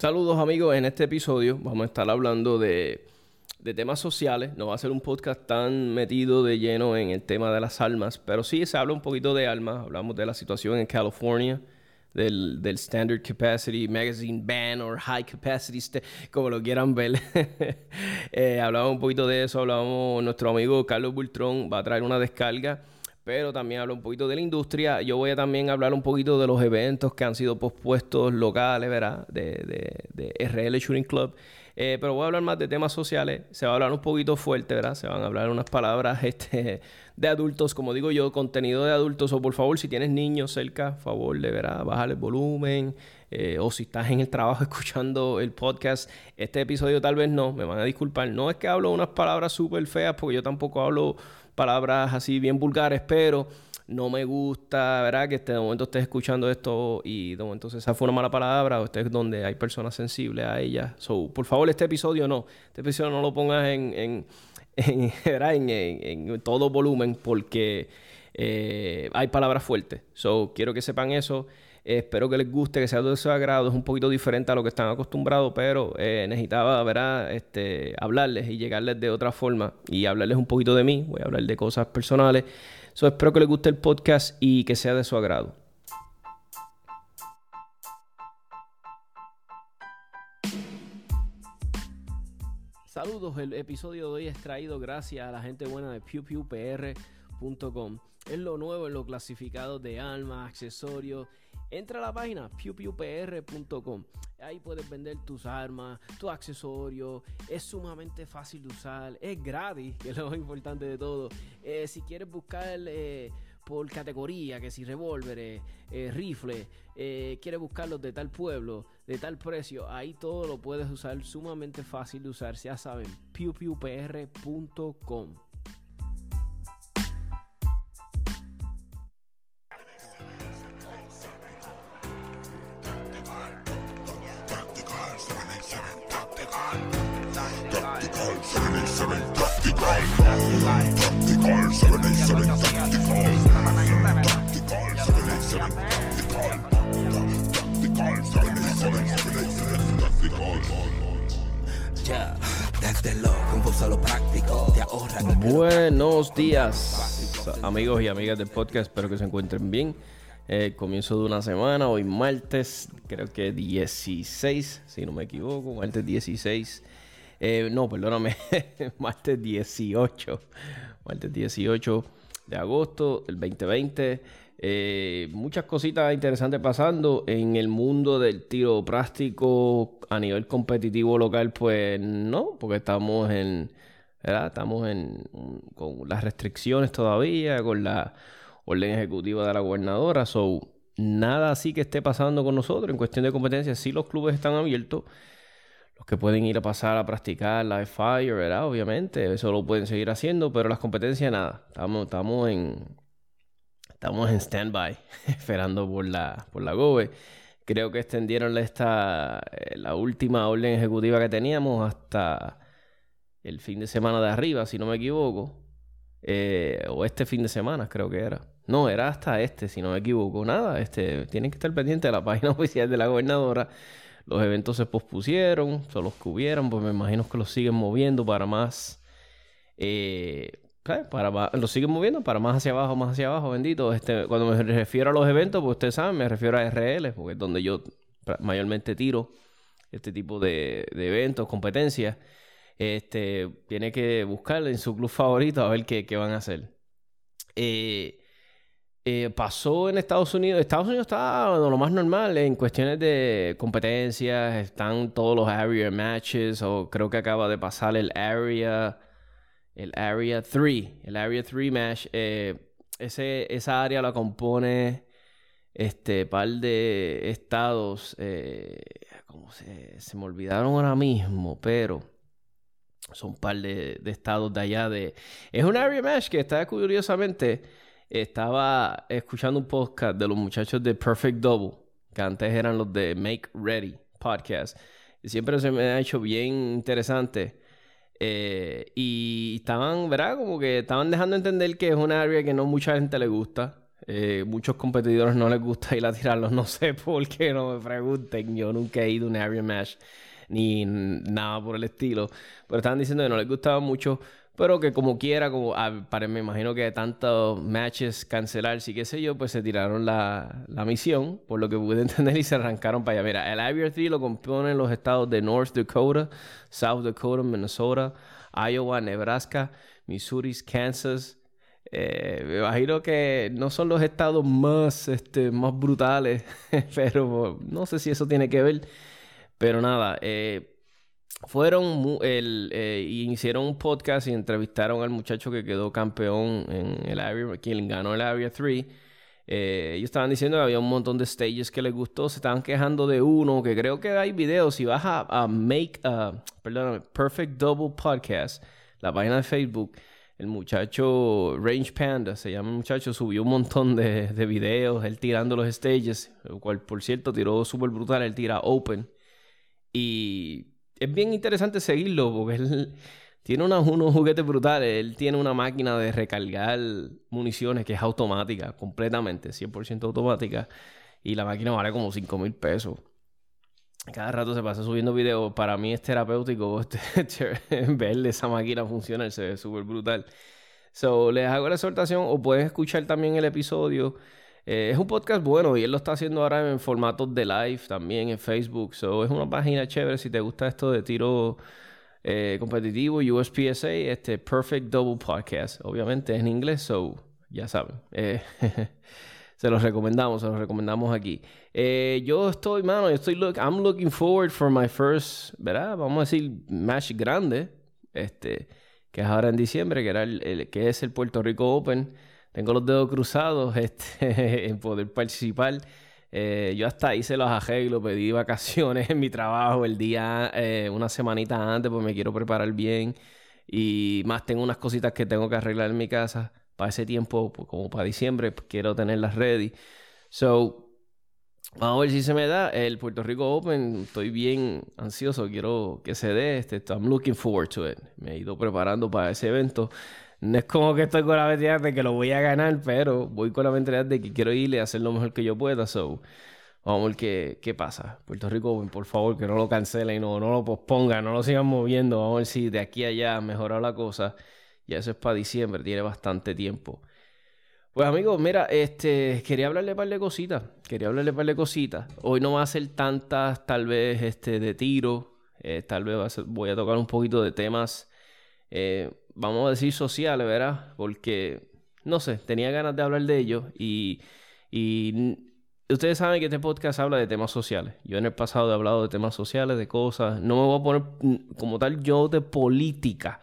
Saludos amigos, en este episodio vamos a estar hablando de, temas sociales, no va a ser un podcast tan metido de lleno en el tema de las almas, pero sí se habla un poquito de almas, hablamos de la situación en California, del, Standard Capacity Magazine Ban o High Capacity, como lo quieran ver. eh, hablamos un poquito de eso, hablábamos, nuestro amigo Carlos Bultrón va a traer una descarga pero también hablo un poquito de la industria. Yo voy a también hablar un poquito de los eventos que han sido pospuestos locales, ¿verdad? De, de, RL Shooting Club. Eh, pero voy a hablar más de temas sociales. Se va a hablar un poquito fuerte, ¿verdad? Se van a hablar unas palabras este, de adultos, como digo yo, contenido de adultos. O por favor, si tienes niños cerca, favor de, ¿verdad? Bajar el volumen. Eh, o si estás en el trabajo escuchando el podcast, este episodio tal vez no, me van a disculpar. No es que hablo unas palabras súper feas, porque yo tampoco hablo palabras así bien vulgares, pero no me gusta, ¿verdad? Que este, de momento estés escuchando esto y de momento se fue una mala palabra o estés donde hay personas sensibles a ellas. So, por favor, este episodio no. Este episodio no lo pongas en, en, en, en todo volumen porque eh, hay palabras fuertes. So, quiero que sepan eso. Espero que les guste, que sea de su agrado. Es un poquito diferente a lo que están acostumbrados, pero eh, necesitaba ¿verdad? Este, hablarles y llegarles de otra forma y hablarles un poquito de mí. Voy a hablar de cosas personales. So, espero que les guste el podcast y que sea de su agrado. Saludos, el episodio de hoy es traído gracias a la gente buena de PewPewPR.com. Es lo nuevo en lo clasificado de alma, accesorios. Entra a la página pewpewpr.com. Ahí puedes vender tus armas, tus accesorios. Es sumamente fácil de usar. Es gratis, que es lo más importante de todo. Eh, si quieres buscar eh, por categoría, que si revólveres, eh, rifles, quieres buscarlos de tal pueblo, de tal precio, ahí todo lo puedes usar. Sumamente fácil de usar. Ya saben, pewpewpr.com. Buenos días, amigos y amigas del podcast. Espero que se encuentren bien. Eh, comienzo de una semana, hoy martes, creo que 16, si no me equivoco, martes 16. Eh, no, perdóname, martes 18. Martes 18 de agosto del 2020. Eh, muchas cositas interesantes pasando en el mundo del tiro práctico a nivel competitivo local, pues no, porque estamos en, Estamos en, con las restricciones todavía, con la orden ejecutiva de la gobernadora, so nada así que esté pasando con nosotros en cuestión de competencia. Sí los clubes están abiertos, los que pueden ir a pasar a practicar la fire, ¿verdad? Obviamente, eso lo pueden seguir haciendo, pero las competencias nada. Estamos, estamos en estamos en standby, esperando por la, por la GOBE. Creo que extendieron esta, eh, la última orden ejecutiva que teníamos hasta el fin de semana de arriba, si no me equivoco. Eh, o este fin de semana, creo que era. No, era hasta este, si no me equivoco. Nada, este, tienen que estar pendientes de la página oficial de la gobernadora los eventos se pospusieron, solo los que pues me imagino que los siguen moviendo para más. Eh, para los siguen moviendo para más hacia abajo, más hacia abajo, bendito. Este, cuando me refiero a los eventos, pues ustedes saben, me refiero a RL, porque es donde yo mayormente tiro este tipo de, eventos, competencias. Este, tiene que buscar en su club favorito a ver qué, qué van a hacer. Eh, eh, pasó en Estados Unidos. Estados Unidos está lo más normal en cuestiones de competencias. Están todos los area matches. O creo que acaba de pasar el area. El Area 3. El Area 3 match. Eh, ese, esa área la compone este par de estados. ¿Cómo se, se me olvidaron ahora mismo? Pero son un par de, de estados de allá. De, es un area match que está curiosamente estaba escuchando un podcast de los muchachos de Perfect Double, que antes eran los de Make Ready Podcast. Siempre se me ha hecho bien interesante. Eh, y estaban, ¿verdad? Como que estaban dejando entender que es un área que no mucha gente le gusta. Eh, muchos competidores no les gusta ir a tirarlos. No sé por qué, no me pregunten. Yo nunca he ido a un area match ni nada por el estilo. Pero estaban diciendo que no les gustaba mucho. Pero que como quiera, como ah, me imagino que tantos matches cancelar, sí que sé yo, pues se tiraron la, la, misión, por lo que pude entender, y se arrancaron para allá. Mira, el Area 3 lo componen los estados de North Dakota, South Dakota, Minnesota, Iowa, Nebraska, Missouri, Kansas. Eh, me imagino que no son los estados más, este, más brutales, pero no sé si eso tiene que ver. Pero nada, eh, fueron el, eh, un podcast y entrevistaron al muchacho que quedó campeón en el Area, quien ganó el Area 3. Eh, ellos estaban diciendo que había un montón de stages que les gustó, se estaban quejando de uno, que creo que hay videos, si vas a, Make, a, perdóname, Perfect Double Podcast, la página de Facebook, el muchacho Range Panda, se llama el muchacho, subió un montón de, de videos, él tirando los stages, el cual por cierto tiró súper brutal, él tira open. Y es bien interesante seguirlo porque él tiene unos, unos juguetes brutales. Él tiene una máquina de recargar municiones que es automática, completamente, 100% automática. Y la máquina vale como 5 mil pesos. Cada rato se pasa subiendo videos. Para mí es terapéutico este, ver esa máquina funcionar. Se ve súper brutal. So, les hago la exhortación o pueden escuchar también el episodio eh, es un podcast bueno y él lo está haciendo ahora en formatos de live también en Facebook. So, es una página chévere si te gusta esto de tiro eh, competitivo, USPSA, este Perfect Double Podcast. Obviamente es en inglés, so ya saben. Eh, se los recomendamos, se los recomendamos aquí. yo estoy, mano, estoy, look, I'm looking forward for my first, ¿verdad? Vamos a decir, match grande, este, que es ahora en diciembre, que, era el que es el Puerto Rico Open tengo los dedos cruzados este, en poder participar. Eh, yo hasta hice los arreglos, pedí vacaciones en mi trabajo el día, eh, una semanita antes, pues me quiero preparar bien. Y más tengo unas cositas que tengo que arreglar en mi casa para ese tiempo, pues, como para diciembre, pues, quiero tenerlas ready. So, vamos a ver si se me da el Puerto Rico Open. Estoy bien ansioso, quiero que se dé. Este, I'm looking forward to it. Me he ido preparando para ese evento. No es como que estoy con la mentalidad de que lo voy a ganar, pero voy con la mentalidad de que quiero ir y hacer lo mejor que yo pueda. So, vamos a ver qué, pasa. Puerto Rico, por favor, que no lo cancelen no, no lo pospongan, no lo sigan moviendo. Vamos a ver si de aquí a allá mejora la cosa. Ya eso es para diciembre, tiene bastante tiempo. Pues amigos, mira, este, quería hablarle un par de cositas. Quería hablarle un par de cositas. Hoy no va a ser tantas, tal vez, este, de tiro. Eh, tal vez voy a tocar un poquito de temas eh, vamos a decir sociales, ¿verdad? Porque, no sé, tenía ganas de hablar de ellos y, ustedes saben que este podcast habla de temas sociales. Yo en el pasado he hablado de temas sociales, de cosas. No me voy a poner como tal yo de política.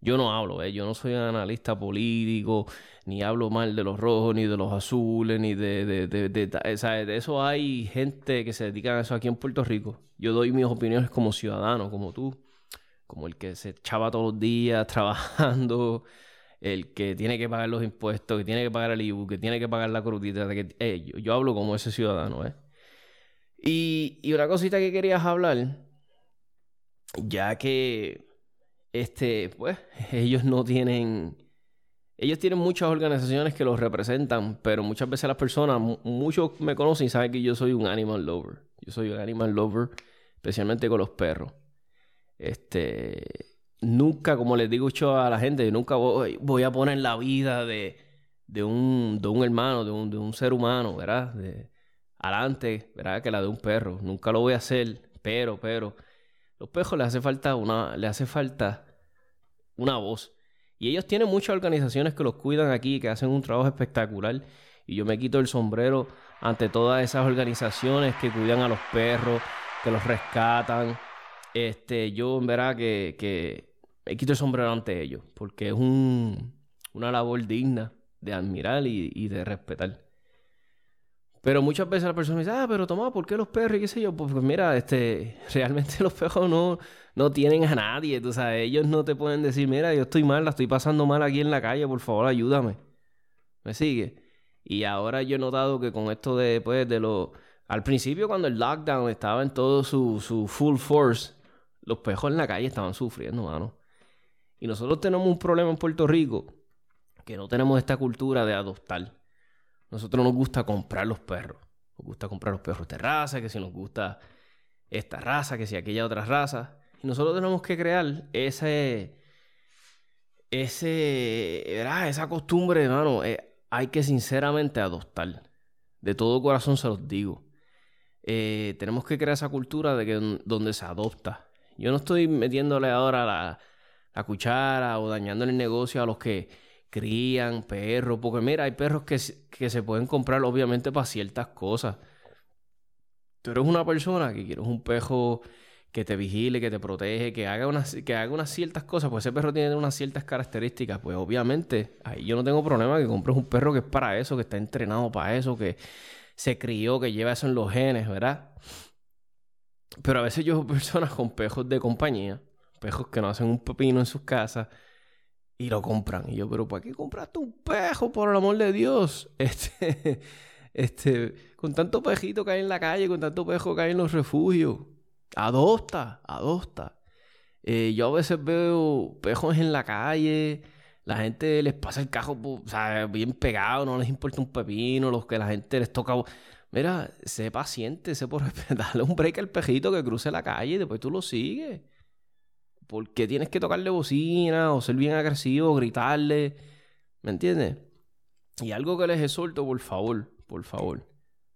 Yo no hablo, ¿eh? yo no soy analista político, ni hablo mal de los rojos, ni de los azules, ni de, de, de, de, de eso hay gente que se dedica a eso aquí en Puerto Rico. Yo doy mis opiniones como ciudadano, como tú como el que se echaba todos los días trabajando, el que tiene que pagar los impuestos, que tiene que pagar el IBU, que tiene que pagar la crudita. Que, eh, yo, hablo como ese ciudadano, ¿eh? Y, y, una cosita que querías hablar, ya que este, pues, ellos no tienen. Ellos tienen muchas organizaciones que los representan, pero muchas veces las personas, muchos me conocen y saben que yo soy un animal lover. Yo soy un animal lover, especialmente con los perros. Este, nunca, como les digo yo a la gente, nunca voy, a poner la vida de, de, un, de un hermano, de un, de un ser humano, ¿verdad? De, adelante, ¿verdad? Que la de un perro. Nunca lo voy a hacer, pero, pero, los perros les hace falta una, le hace falta una voz. Y ellos tienen muchas organizaciones que los cuidan aquí, que hacen un trabajo espectacular. Y yo me quito el sombrero ante todas esas organizaciones que cuidan a los perros, que los rescatan, este, yo en verdad que, que me quito el sombrero ante ellos, porque es un, una labor digna de admirar y, de respetar. Pero muchas veces la persona me dice, ah, pero toma, ¿por qué los perros? Y qué sé yo, pues, pues, mira, este, realmente los perros no, no tienen a nadie, tú sabes, ellos no te pueden decir, mira, yo estoy mal, la estoy pasando mal aquí en la calle, por favor, ayúdame. ¿Me sigue? Y ahora yo he notado que con esto de, pues, de lo... Al principio cuando el lockdown estaba en todo su, su full force, los pejos en la calle estaban sufriendo, mano. Y nosotros tenemos un problema en Puerto Rico que no tenemos esta cultura de adoptar. nosotros nos gusta comprar los perros. Nos gusta comprar los perros de raza, que si nos gusta esta raza, que si aquella otra raza. Y nosotros tenemos que crear ese, ese, esa costumbre, hermano. Eh, hay que sinceramente adoptar. De todo corazón se los digo. Eh, tenemos que crear esa cultura de que donde se adopta. Yo no estoy metiéndole ahora la, la cuchara o dañando el negocio a los que crían perros, porque mira, hay perros que, que se pueden comprar obviamente para ciertas cosas. Tú eres una persona que quieres un perro que te vigile, que te protege, que haga unas, que haga unas ciertas cosas, pues ese perro tiene unas ciertas características, pues obviamente ahí yo no tengo problema que compres un perro que es para eso, que está entrenado para eso, que se crió, que lleva eso en los genes, ¿verdad? Pero a veces yo veo personas con pejos de compañía, pejos que no hacen un pepino en sus casas y lo compran. Y yo, pero ¿para qué compraste un pejo, por el amor de Dios? Este, este, con tanto pejito que hay en la calle, con tanto pejo que hay en los refugios. Adopta, adopta. Eh, yo a veces veo pejos en la calle, la gente les pasa el cajo, o sea, bien pegado, no les importa un pepino, los que la gente les toca. Mira, sé paciente, sé por darle un break al pejito que cruce la calle y después tú lo sigues. ¿Por qué tienes que tocarle bocina o ser bien agresivo, gritarle? ¿Me entiendes? Y algo que les exhorto, por favor, por favor,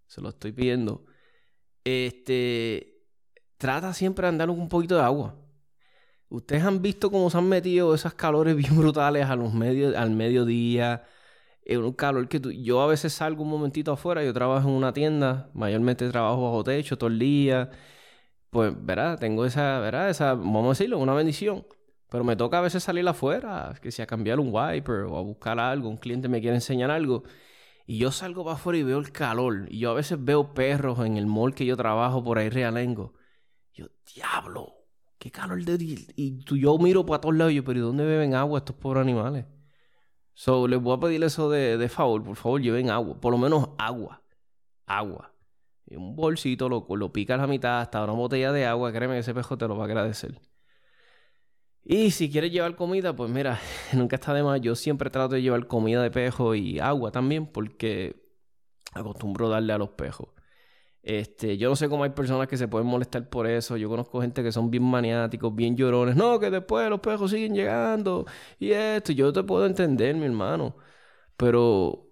se lo estoy pidiendo. Este, trata siempre de andar un poquito de agua. Ustedes han visto cómo se han metido esas calores bien brutales a los al mediodía. Es un calor que yo a veces salgo un momentito afuera, yo trabajo en una tienda, mayormente trabajo bajo techo todo el día pues, ¿verdad? Tengo esa, ¿verdad? Esa, vamos a decirlo, una bendición. Pero me toca a veces salir afuera, que sea a cambiar un wiper o a buscar algo, un cliente me quiere enseñar algo. Y yo salgo para afuera y veo el calor. Y yo a veces veo perros en el mall que yo trabajo por ahí realengo. Yo, diablo, qué calor de... Y tú, yo miro para todos lados y yo, pero ¿y dónde beben agua estos pobres animales? So, les voy a pedir eso de, de favor. Por favor, lleven agua. Por lo menos agua. Agua. Y un bolsito, lo, lo picas a la mitad, hasta una botella de agua, créeme que ese pejo te lo va a agradecer. Y si quieres llevar comida, pues mira, nunca está de más. Yo siempre trato de llevar comida de pejo y agua también, porque acostumbro darle a los pejos. Este, yo no sé cómo hay personas que se pueden molestar por eso. Yo conozco gente que son bien maniáticos, bien llorones. No, que después los pejos siguen llegando. Y esto, yo te puedo entender, mi hermano. Pero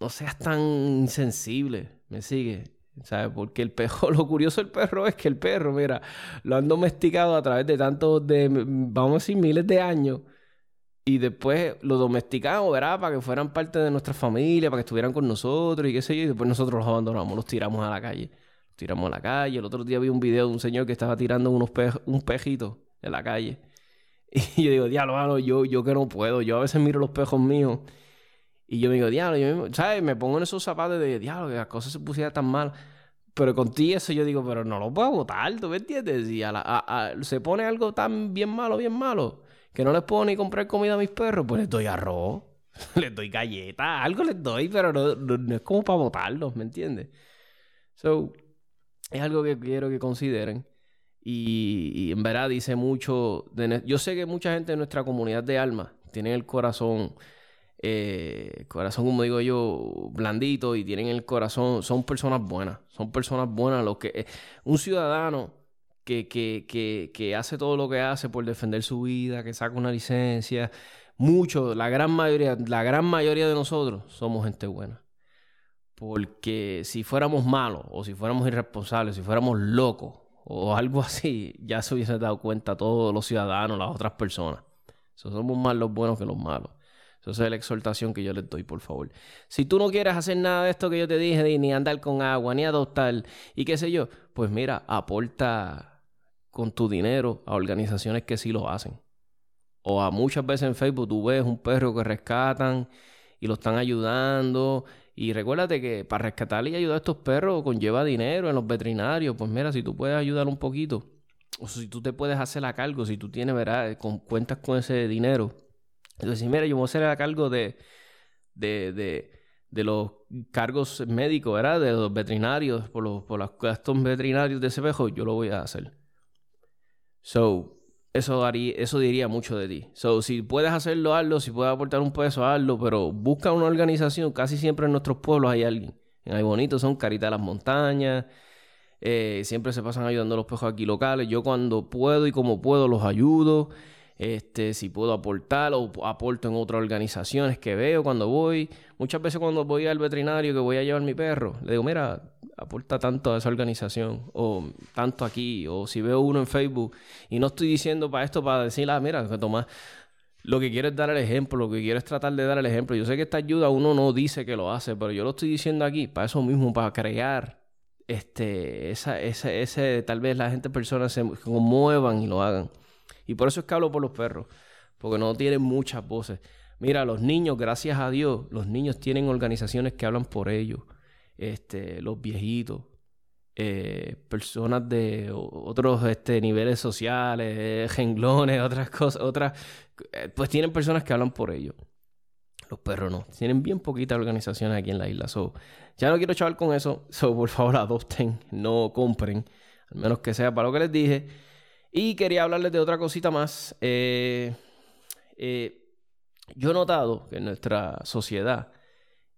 no seas tan insensible. ¿Me sigue? ¿Sabes? Porque el perro, lo curioso del perro es que el perro, mira, lo han domesticado a través de tantos, de, vamos a decir, miles de años. Y después lo domesticamos, ¿verdad? Para que fueran parte de nuestra familia, para que estuvieran con nosotros y qué sé yo. Y después nosotros los abandonamos, los tiramos a la calle. Los tiramos a la calle. El otro día vi un video de un señor que estaba tirando unos un pejito en la calle. Y yo digo, diablo, yo, yo que no puedo. Yo a veces miro los pejos míos y yo me digo, diablo, yo ¿sabes? Me pongo en esos zapatos de diablo, que las cosas se pusieran tan mal. Pero contigo eso yo digo, pero no lo puedo votar, ¿tú me entiendes? Y se pone algo tan bien malo, bien malo, que no les puedo ni comprar comida a mis perros, pues les doy arroz, les doy galletas, algo les doy, pero no, es como para votarlos, ¿me entiendes? So, es algo que quiero que consideren. Y, en verdad dice mucho. Yo sé que mucha gente de nuestra comunidad de alma tiene el corazón eh, corazón, como digo yo, blandito y tienen el corazón, son personas buenas, son personas buenas. Lo que, eh, un ciudadano que, que, que, hace todo lo que hace por defender su vida, que saca una licencia, mucho, la gran mayoría, la gran mayoría de nosotros somos gente buena. Porque si fuéramos malos, o si fuéramos irresponsables, si fuéramos locos, o algo así, ya se hubiese dado cuenta todos los ciudadanos, las otras personas. somos más los buenos que los malos. Esa es la exhortación que yo les doy, por favor. Si tú no quieres hacer nada de esto que yo te dije, ni andar con agua, ni adoptar, y qué sé yo, pues mira, aporta con tu dinero a organizaciones que sí lo hacen. O a muchas veces en Facebook tú ves un perro que rescatan y lo están ayudando. Y recuérdate que para rescatar y ayudar a estos perros conlleva dinero en los veterinarios. Pues mira, si tú puedes ayudar un poquito, o si tú te puedes hacer a cargo, si tú tienes, ¿verdad? cuentas con ese dinero entonces, mira, yo voy a ser a cargo de, de, de, los cargos médicos. De los veterinarios, por los, por los gastos veterinarios de ese pejo, yo lo voy a hacer. So, eso, eso diría mucho de ti. So, si puedes hacerlo, hazlo. Si puedes aportar un peso, hazlo. Pero busca una organización. Casi siempre en nuestros pueblos hay alguien. En Bonito son Carita de las Montañas. Eh, siempre se pasan ayudando a los pejos aquí locales. Yo cuando puedo y como puedo los ayudo. Este, si puedo aportar o aporto en otras organizaciones que veo cuando voy. Muchas veces cuando voy al veterinario que voy a llevar mi perro, le digo, mira, aporta tanto a esa organización o tanto aquí. O si veo uno en Facebook y no estoy diciendo para esto para decir, ah, mira, toma. Lo que quiero es dar el ejemplo, lo que quiero es tratar de dar el ejemplo. Yo sé que esta ayuda uno no dice que lo hace, pero yo lo estoy diciendo aquí para eso mismo, para crear este, esa, ese, ese, tal vez la gente, personas se conmuevan y lo hagan. Y por eso es que hablo por los perros, porque no tienen muchas voces. Mira, los niños, gracias a Dios, los niños tienen organizaciones que hablan por ellos. Este, los viejitos, eh, personas de otros este, niveles sociales, genglones, otras cosas, otras, eh, pues tienen personas que hablan por ellos. Los perros no. Tienen bien poquitas organizaciones aquí en la isla. So, ya no quiero chaval con eso. So, por favor, adopten, no compren. Al menos que sea para lo que les dije. Y quería hablarles de otra cosita más. Eh, eh, yo he notado que en nuestra sociedad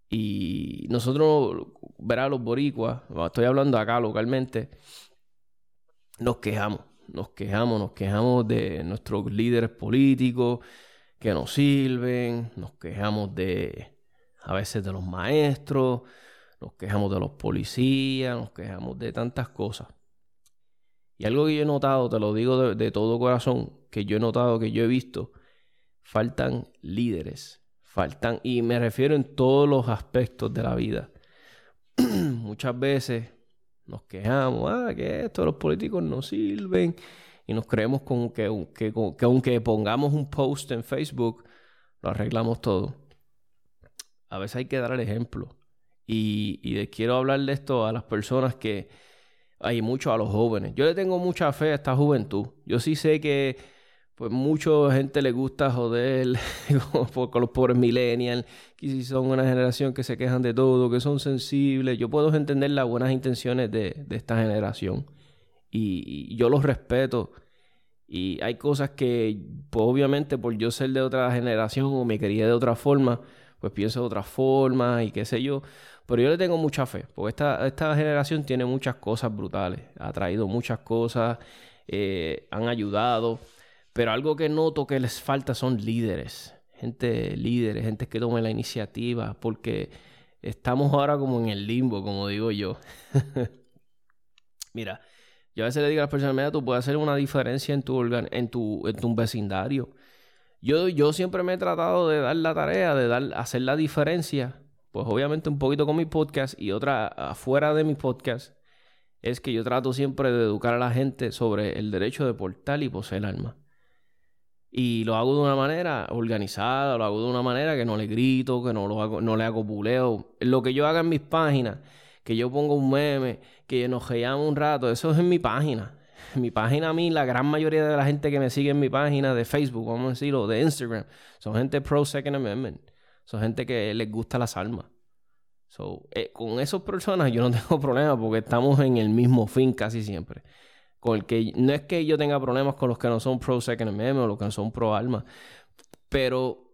y nosotros, verá, los boricuas, estoy hablando acá localmente, nos quejamos, nos quejamos, nos quejamos de nuestros líderes políticos que nos sirven, nos quejamos de, a veces de los maestros, nos quejamos de los policías, nos quejamos de tantas cosas. Y algo que yo he notado, te lo digo de, todo corazón, que yo he notado, que yo he visto, faltan líderes. Faltan, y me refiero en todos los aspectos de la vida. Muchas veces nos quejamos, ah, que esto, los políticos no sirven, y nos creemos con que, que, que aunque pongamos un post en Facebook, lo arreglamos todo. A veces hay que dar el ejemplo. Y, y quiero hablar de esto a las personas que, hay mucho a los jóvenes. Yo le tengo mucha fe a esta juventud. Yo sí sé que pues mucha gente le gusta joder con los pobres millennials, que si son una generación que se quejan de todo, que son sensibles. Yo puedo entender las buenas intenciones de, esta generación y, yo los respeto. Y hay cosas que, pues obviamente por yo ser de otra generación o me quería de otra forma, pues pienso de otra forma y qué sé yo. Pero yo le tengo mucha fe, porque esta, esta generación tiene muchas cosas brutales, ha traído muchas cosas, eh, han ayudado, pero algo que noto que les falta son líderes, gente líderes, gente que tome la iniciativa, porque estamos ahora como en el limbo, como digo yo. Mira, yo a veces le digo a las personas, mira, tú puedes hacer una diferencia en tu, en tu, en tu vecindario. Yo, yo siempre me he tratado de dar la tarea, de dar, hacer la diferencia pues obviamente un poquito con mi podcast y otra afuera de mi podcast, es que yo trato siempre de educar a la gente sobre el derecho de portar y poseer armas. Y lo hago de una manera organizada, lo hago de una manera que no le grito, que no, lo hago, no le hago buleo. Lo que yo haga en mis páginas, que yo pongo un meme, que nos reíamos un rato, eso es en mi página. Mi página a mí, la gran mayoría de la gente que me sigue en mi página de Facebook, vamos a decirlo, de Instagram, son gente pro Second Amendment. Son gente que les gusta las armas. Eh, con esas personas yo no tengo problema porque estamos en el mismo fin casi siempre. Con el que no es que yo tenga problemas con los que no son pro Second Amendment o los que no son pro armas, pero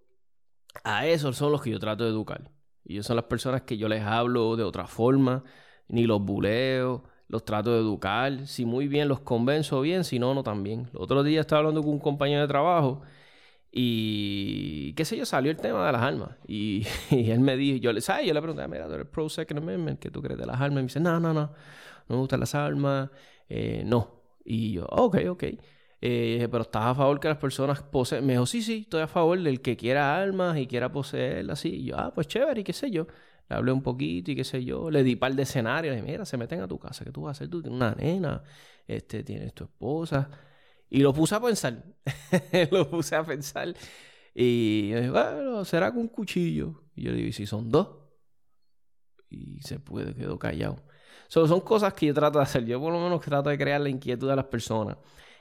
a esos son los que yo trato de educar. Y son las personas que yo les hablo de otra forma, ni los buleo, los trato de educar. Si muy bien los convenzo bien, si no, no también. El otro día estaba hablando con un compañero de trabajo y qué sé yo, salió el tema de las armas. Y, él me dijo, yo le, ¿sabes? Yo le pregunté, mira, tú eres pro Second Amendment, ¿qué tú crees de las armas? Y me dice, no, no, no, no me gustan las armas, eh, no. Y yo, ok, ok. Eh, pero estás a favor que las personas poseen. Me dijo, sí, sí, estoy a favor del que quiera armas y quiera poseerlas así. Y yo, ah, pues chévere, y qué sé yo. Le hablé un poquito y qué sé yo. Le di par de escenarios. Y mira, se meten a tu casa, ¿qué tú vas a hacer? Tú tienes una nena, este, tienes tu esposa. Y lo puse a pensar. lo puse a pensar. Y yo dije, bueno, será con un cuchillo. Y yo le ¿y si son dos? Y se puede, quedó callado. son cosas que yo trato de hacer. Yo por lo menos trato de crear la inquietud de las personas.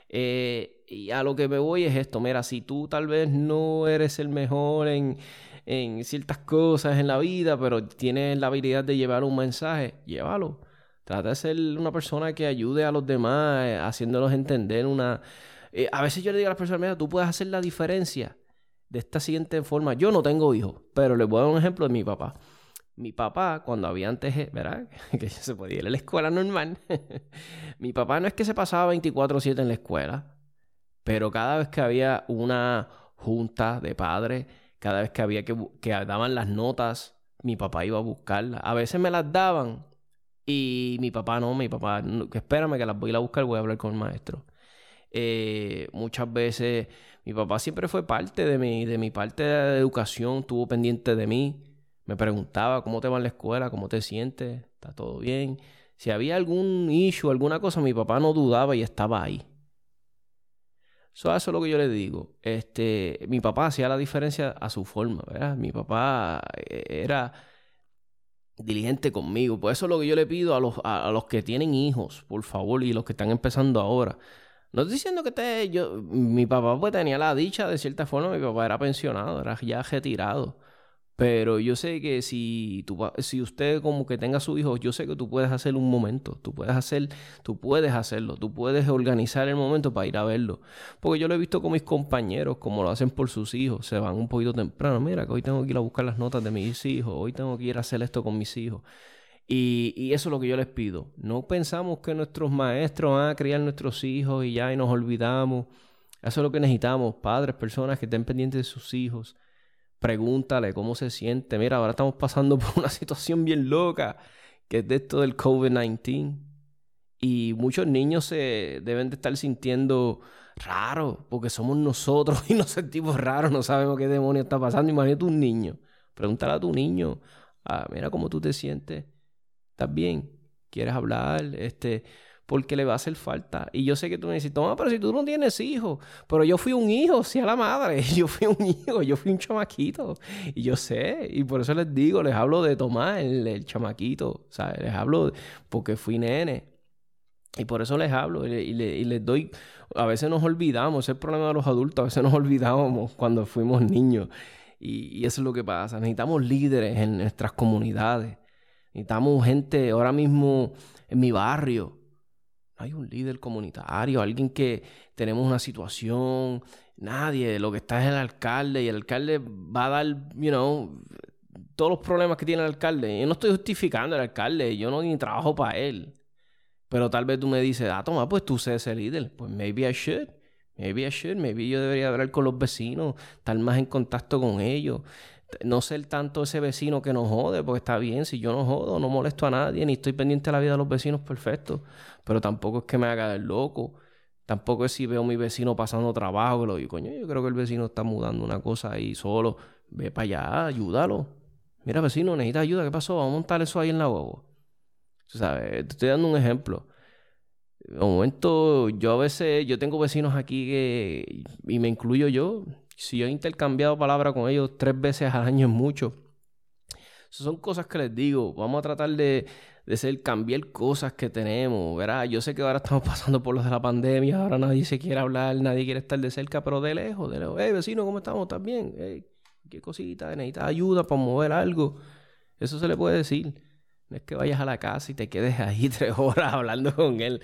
Eh, y a lo que me voy es esto. Mira, si tú tal vez no eres el mejor en, en ciertas cosas en la vida, pero tienes la habilidad de llevar un mensaje, llévalo. Trata de ser una persona que ayude a los demás, eh, haciéndolos entender una, Eh, a veces yo le digo a las personas, mira, tú puedes hacer la diferencia de esta siguiente forma. Yo no tengo hijos, pero les voy a dar un ejemplo de mi papá. Mi papá, cuando había antes, eh, ¿verdad? que se podía ir a la escuela normal. mi papá no es que se pasaba 24/7 en la escuela, pero cada vez que había una junta de padres, cada vez que había que, que daban las notas, mi papá iba a buscarlas. A veces me las daban y mi papá no, mi papá, espérame que las voy a a buscar, voy a hablar con el maestro. Eh, muchas veces mi papá siempre fue parte de mi, de mi parte de educación, estuvo pendiente de mí, me preguntaba cómo te va en la escuela, cómo te sientes, está todo bien. Si había algún issue, alguna cosa, mi papá no dudaba y estaba ahí. eso es lo que yo le digo. Este, mi papá hacía la diferencia a su forma, ¿verdad? Mi papá eh, era diligente conmigo. Por eso es lo que yo le pido a los, a, los que tienen hijos, por favor, y los que están empezando ahora. No estoy diciendo que te, yo, mi papá pues tenía la dicha de cierta forma, mi papá era pensionado, era ya retirado. Pero yo sé que si, tú, si usted como que tenga su hijo, yo sé que tú puedes hacer un momento, tú puedes hacer, tú puedes hacerlo, tú puedes organizar el momento para ir a verlo. Porque yo lo he visto con mis compañeros, como lo hacen por sus hijos, se van un poquito temprano, mira que hoy tengo que ir a buscar las notas de mis hijos, hoy tengo que ir a hacer esto con mis hijos. Y, y eso es lo que yo les pido. No pensamos que nuestros maestros van a criar nuestros hijos y ya y nos olvidamos. Eso es lo que necesitamos, padres, personas que estén pendientes de sus hijos pregúntale cómo se siente. Mira, ahora estamos pasando por una situación bien loca, que es de esto del COVID-19. Y muchos niños se deben de estar sintiendo raros, porque somos nosotros y nos sentimos raros, no sabemos qué demonio está pasando. Imagínate un niño. Pregúntale a tu niño, ah, mira cómo tú te sientes. ¿Estás bien? ¿Quieres hablar? Este, porque le va a hacer falta. Y yo sé que tú me dices, toma, pero si tú no tienes hijos, pero yo fui un hijo, sí a la madre, yo fui un hijo, yo fui un chamaquito, y yo sé, y por eso les digo, les hablo de tomar el, chamaquito, ¿sabes? Les hablo porque fui nene. Y por eso les hablo y, les doy, a veces nos olvidamos, es el problema de los adultos, a veces nos olvidamos cuando fuimos niños. Y, y eso es lo que pasa. Necesitamos líderes en nuestras comunidades. Necesitamos gente ahora mismo en mi barrio hay un líder comunitario, alguien que tenemos una situación, nadie, lo que está es el alcalde y el alcalde va a dar, you know, todos los problemas que tiene el alcalde. Yo no estoy justificando al alcalde, yo no ni trabajo para él. Pero tal vez tú me dices, ah, toma, pues tú sé ese líder. Pues maybe I should. Maybe I should. Maybe yo debería hablar con los vecinos, estar más en contacto con ellos no ser tanto ese vecino que nos jode, porque está bien, si yo no jodo, no molesto a nadie, ni estoy pendiente de la vida de los vecinos, perfecto. Pero tampoco es que me haga el loco. Tampoco es si veo a mi vecino pasando trabajo, que lo digo, coño, yo creo que el vecino está mudando una cosa ahí solo. Ve para allá, ayúdalo. Mira, vecino, necesita ayuda, ¿qué pasó? Vamos a montar eso ahí en la huevo. sabes, te estoy dando un ejemplo. De momento, yo a veces, yo tengo vecinos aquí que, y me incluyo yo, si yo he intercambiado palabras con ellos tres veces al año es mucho. son cosas que les digo. Vamos a tratar de, de ser, cambiar cosas que tenemos, ¿verdad? Yo sé que ahora estamos pasando por los de la pandemia, ahora nadie se quiere hablar, nadie quiere estar de cerca, pero de lejos, de lejos. Hey, vecino, ¿cómo estamos? ¿Estás bien? ¿Qué cosita? ¿Necesitas ayuda para mover algo? Eso se le puede decir. No es que vayas a la casa y te quedes ahí tres horas hablando con él.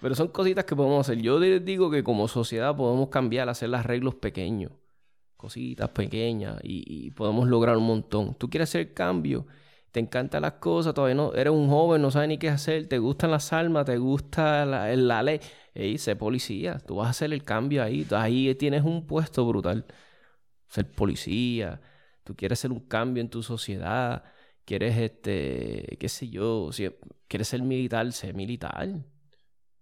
Pero son cositas que podemos hacer. Yo les digo que como sociedad podemos cambiar, hacer los arreglos pequeños cositas pequeñas y, podemos lograr un montón. Tú quieres hacer cambio, te encantan las cosas, todavía no eres un joven, no sabes ni qué hacer, te gustan las almas, te gusta la, la ley. Ey, sé policía, tú vas a hacer el cambio ahí, ahí tienes un puesto brutal. Ser policía, tú quieres hacer un cambio en tu sociedad, quieres, este, qué sé yo, si quieres ser militar, sé militar.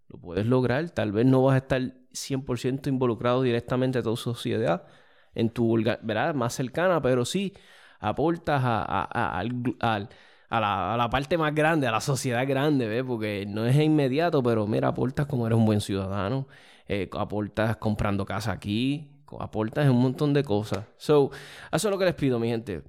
Lo puedes lograr, tal vez no vas a estar 100% involucrado directamente a tu sociedad, en tu ¿verdad? más cercana, pero sí aportas a, la, parte más grande, a la sociedad grande, ¿ves? Porque no es inmediato, pero mira, aportas como eres un buen ciudadano, eh, aportas comprando casa aquí, aportas un montón de cosas. So, eso es lo que les pido, mi gente.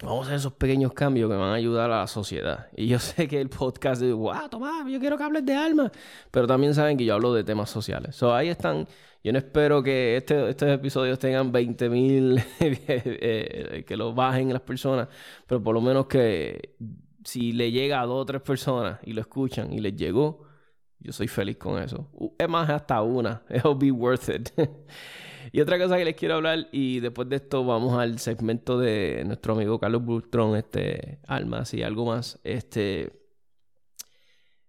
Vamos a hacer esos pequeños cambios que van a ayudar a la sociedad. Y yo sé que el podcast de, wow, Tomás, yo quiero que hables de alma. Pero también saben que yo hablo de temas sociales. So, ahí están yo no espero que este, estos episodios tengan 20.000 mil, eh, que lo bajen las personas, pero por lo menos que si le llega a dos o tres personas y lo escuchan y les llegó, Yo soy feliz con eso. Es más, hasta una. It'll be worth it. y otra cosa que les quiero hablar, y después de esto vamos al segmento de nuestro amigo Carlos Bustrón, este, Almas y algo más. Este.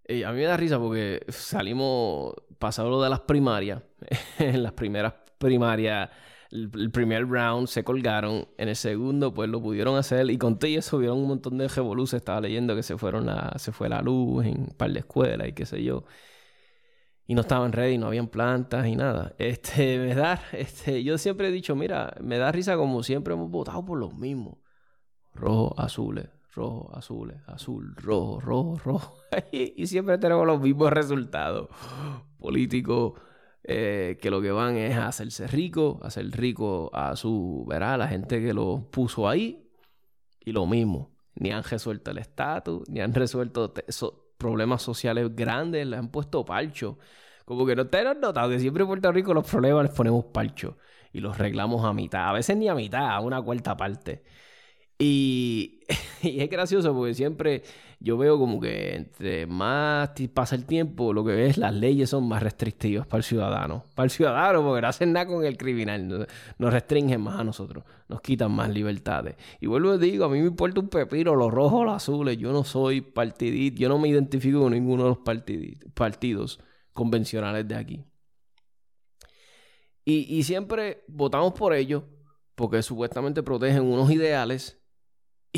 Eh, a mí me da risa porque salimos, pasado lo de las primarias, en las primeras primarias el, primer round se colgaron, en el segundo pues lo pudieron hacer y con eso hubieron un montón de revoluciones, estaba leyendo que se fueron la, se fue la luz en un par de escuelas y qué sé yo. Y no estaban ready, no habían plantas y nada. Este, me da, este, yo siempre he dicho, mira, me da risa como siempre hemos votado por los mismos. Rojo, azules, rojo, azules, azul, rojo, rojo, rojo. y siempre tenemos los mismos resultados. Políticos eh, que lo que van es a hacerse rico, hacer rico a su, verá, la gente que lo puso ahí y lo mismo. Ni han resuelto el estatus, ni han resuelto problemas sociales grandes, le han puesto palcho. Como que no te han notado que siempre en Puerto Rico los problemas les ponemos palcho y los reglamos a mitad, a veces ni a mitad, a una cuarta parte. Y, es gracioso porque siempre yo veo como que entre más pasa el tiempo, lo que ves, las leyes son más restrictivas para el ciudadano. Para el ciudadano, porque no hacen nada con el criminal. Nos restringen más a nosotros. Nos quitan más libertades. Y vuelvo a digo, a mí me importa un pepino, los rojos o los azules. Yo no soy partidista, yo no me identifico con ninguno de los partidos convencionales de aquí. Y siempre votamos por ellos porque supuestamente protegen unos ideales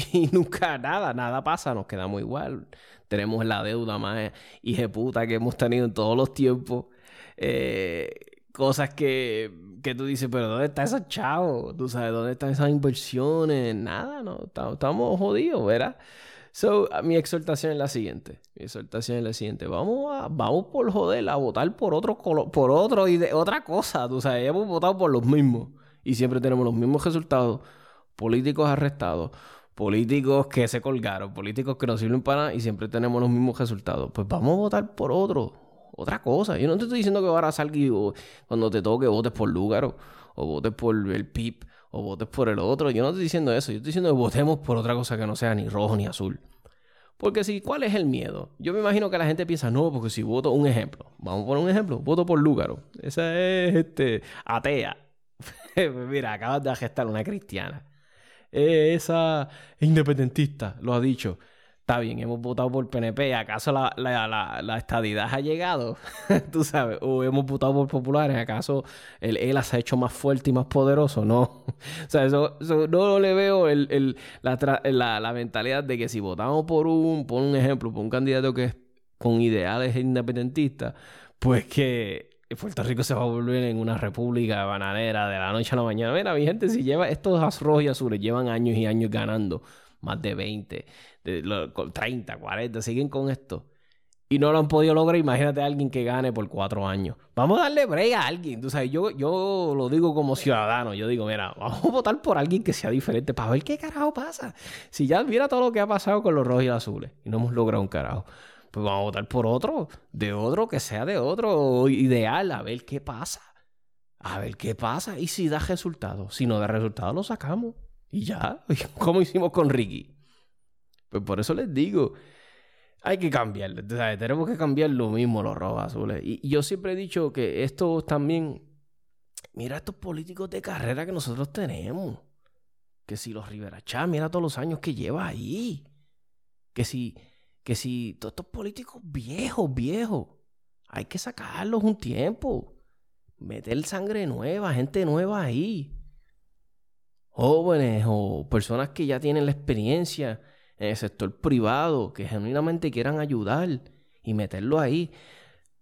y nunca nada, nada pasa, nos quedamos igual. Tenemos la deuda más puta que hemos tenido en todos los tiempos. Eh, cosas que, que tú dices, pero ¿dónde está esos chavos? ¿Tú sabes dónde están esas inversiones? Nada, no, estamos jodidos, ¿verdad? So, mi exhortación es la siguiente. Mi exhortación es la siguiente. Vamos a, vamos por joder, a votar por otro por otro y de otra cosa. Tú sabes, hemos votado por los mismos. Y siempre tenemos los mismos resultados. Políticos arrestados políticos que se colgaron, políticos que no sirven para nada y siempre tenemos los mismos resultados. Pues vamos a votar por otro, otra cosa. Yo no te estoy diciendo que ahora salga y cuando te toque votes por Lúgaro, o votes por el PIP, o votes por el otro. Yo no estoy diciendo eso. Yo estoy diciendo que votemos por otra cosa que no sea ni rojo ni azul. Porque si, ¿cuál es el miedo? Yo me imagino que la gente piensa, no, porque si voto, un ejemplo, vamos a poner un ejemplo, voto por Lúgaro. Esa es este, atea. Mira, acabas de gestar una cristiana. Eh, esa independentista, lo ha dicho. Está bien, hemos votado por PNP. ¿Acaso la, la, estadidad ha llegado? Tú sabes. O hemos votado por populares. ¿Acaso el ELA se ha hecho más fuerte y más poderoso? No. o sea, eso, no le veo el, la, mentalidad de que si votamos por un, por un ejemplo, por un candidato que es con ideales independentistas, pues que Puerto Rico se va a volver en una república bananera de la noche a la mañana. Mira, mi gente, si lleva estos rojos y azules, llevan años y años ganando, más de 20, de, 30, 40, siguen con esto. Y no lo han podido lograr. Imagínate a alguien que gane por cuatro años. Vamos a darle break a alguien. Tú sabes, yo, yo lo digo como ciudadano. Yo digo, mira, vamos a votar por alguien que sea diferente para ver qué carajo pasa. Si ya mira todo lo que ha pasado con los rojos y azules y no hemos logrado un carajo pues vamos a votar por otro, de otro que sea de otro ideal, a ver qué pasa. A ver qué pasa y si da resultados. Si no da resultados, lo sacamos. Y ya, como hicimos con Ricky. Pues por eso les digo, hay que cambiar. Tenemos que cambiar lo mismo los rojos azules. Y, yo siempre he dicho que esto también, mira estos políticos de carrera que nosotros tenemos. Que si los Rivera Chá, mira todos los años que lleva ahí. Que si que si todos estos políticos viejos, viejos, hay que sacarlos un tiempo. Meter sangre nueva, gente nueva ahí. Jóvenes o personas que ya tienen la experiencia en el sector privado, que genuinamente quieran ayudar y meterlo ahí.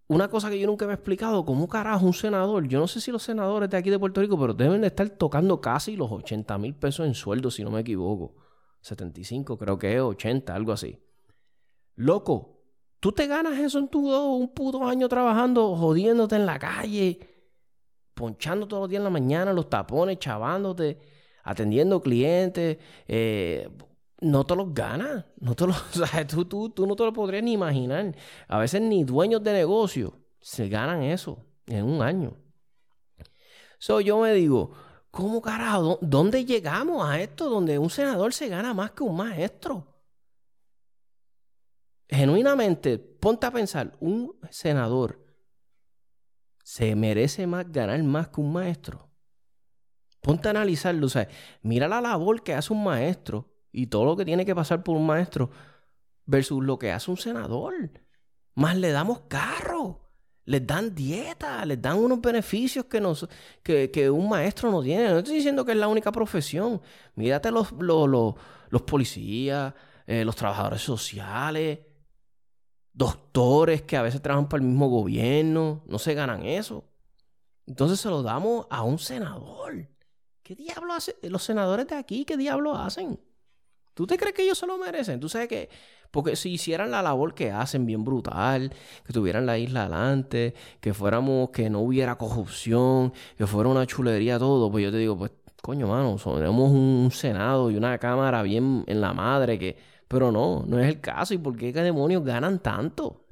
Una cosa que yo nunca me he explicado, ¿cómo carajo un senador? Yo no sé si los senadores de aquí de Puerto Rico, pero deben de estar tocando casi los 80 mil pesos en sueldo, si no me equivoco. 75 creo que es, 80, algo así. Loco, tú te ganas eso en tu un puto año trabajando, jodiéndote en la calle, ponchando todos los días en la mañana, los tapones, chavándote, atendiendo clientes. Eh, no te los ganas. No te los, o tú, tú, tú no te lo podrías ni imaginar. A veces ni dueños de negocio se ganan eso en un año. So, yo me digo, ¿cómo carajo? ¿Dónde llegamos a esto donde un senador se gana más que un maestro? Genuinamente, ponte a pensar, un senador se merece más ganar más que un maestro. Ponte a analizarlo, o sea, mira la labor que hace un maestro y todo lo que tiene que pasar por un maestro versus lo que hace un senador. Más le damos carro, les dan dieta, les dan unos beneficios que, nos, que, un maestro no tiene. No estoy diciendo que es la única profesión. Mírate los, los, los, policías, eh, los trabajadores sociales, doctores que a veces trabajan para el mismo gobierno, no se ganan eso. Entonces se lo damos a un senador. ¿Qué diablo hacen los senadores de aquí? ¿Qué diablo hacen? ¿Tú te crees que ellos se lo merecen? Tú sabes que, porque si hicieran la labor que hacen bien brutal, que tuvieran la isla adelante, que fuéramos, que no hubiera corrupción, que fuera una chulería todo, pues yo te digo, pues coño, mano, tenemos un Senado y una Cámara bien en la madre que pero no, no es el caso. ¿Y por qué demonios ganan tanto?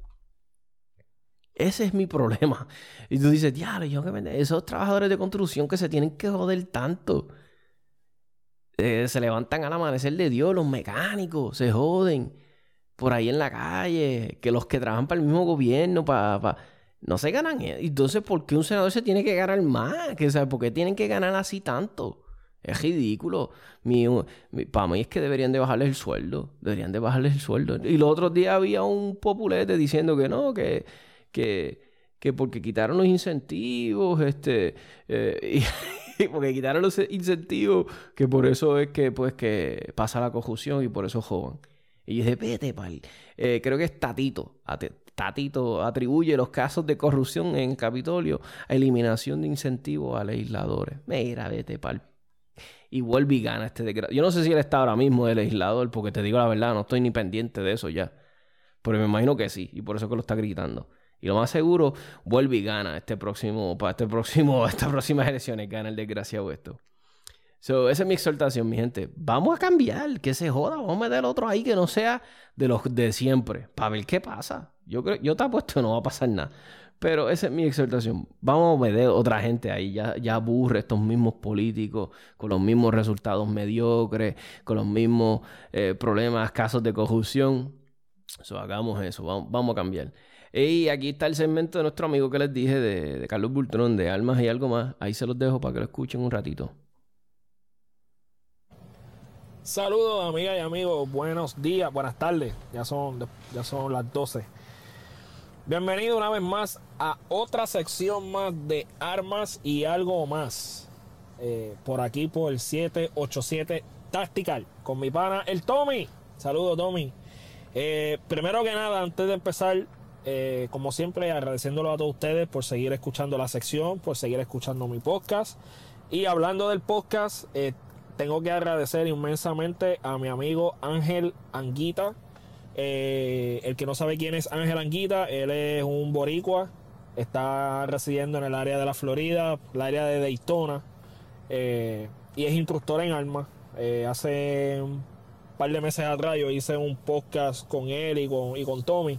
Ese es mi problema. Y tú dices, diablo, yo que esos trabajadores de construcción que se tienen que joder tanto. Eh, se levantan al amanecer de Dios, los mecánicos, se joden por ahí en la calle, que los que trabajan para el mismo gobierno, para, no se ganan. Eh, entonces, ¿por qué un senador se tiene que ganar más? ¿Qué, ¿Por qué tienen que ganar así tanto? Es ridículo. Mi, para mí es que deberían de bajarles el sueldo. Deberían de bajarles el sueldo. Y los otros días había un populete diciendo que no, que, que, que porque quitaron los incentivos, este, eh, y, porque quitaron los incentivos, que por eso es que, pues, que pasa la conjunción y por eso joven. Y yo dije, vete, pal. Eh, creo que es Tatito. Tatito atribuye los casos de corrupción en Capitolio a eliminación de incentivos a legisladores. Mira, vete, pal y vuelve y gana este desgraciado. Yo no sé si él está ahora mismo de legislador, porque te digo la verdad, no estoy ni pendiente de eso ya. Pero me imagino que sí, y por eso que lo está gritando. Y lo más seguro, vuelve y gana este próximo, para este próximo, estas próximas elecciones, gana el desgraciado esto. So, esa es mi exhortación, mi gente. Vamos a cambiar, que se joda, vamos a meter otro ahí que no sea de los de siempre, para ver qué pasa. Yo creo, yo te apuesto que no va a pasar nada. Pero esa es mi exhortación. Vamos a ver otra gente ahí. Ya, ya aburre estos mismos políticos con los mismos resultados mediocres, con los mismos eh, problemas, casos de corrupción. So, hagamos eso. Vamos, a cambiar. Y aquí está el segmento de nuestro amigo que les dije de, de Carlos Bultrón, de Almas y algo más. Ahí se los dejo para que lo escuchen un ratito. Saludos amigas y amigos, buenos días, buenas tardes, ya son, ya son las 12. Bienvenido una vez más a otra sección más de armas y algo más. Eh, por aquí por el 787 Tactical con mi pana el Tommy. Saludos Tommy. Eh, primero que nada, antes de empezar, eh, como siempre, agradeciéndolo a todos ustedes por seguir escuchando la sección, por seguir escuchando mi podcast. Y hablando del podcast, tengo que agradecer inmensamente a mi amigo Ángel Anguita eh, el que no sabe quién es Ángel Anguita, él es un boricua, está residiendo en el área de la Florida, el área de Daytona, eh, y es instructor en armas. Eh, hace un par de meses atrás yo hice un podcast con él y con, y con Tommy.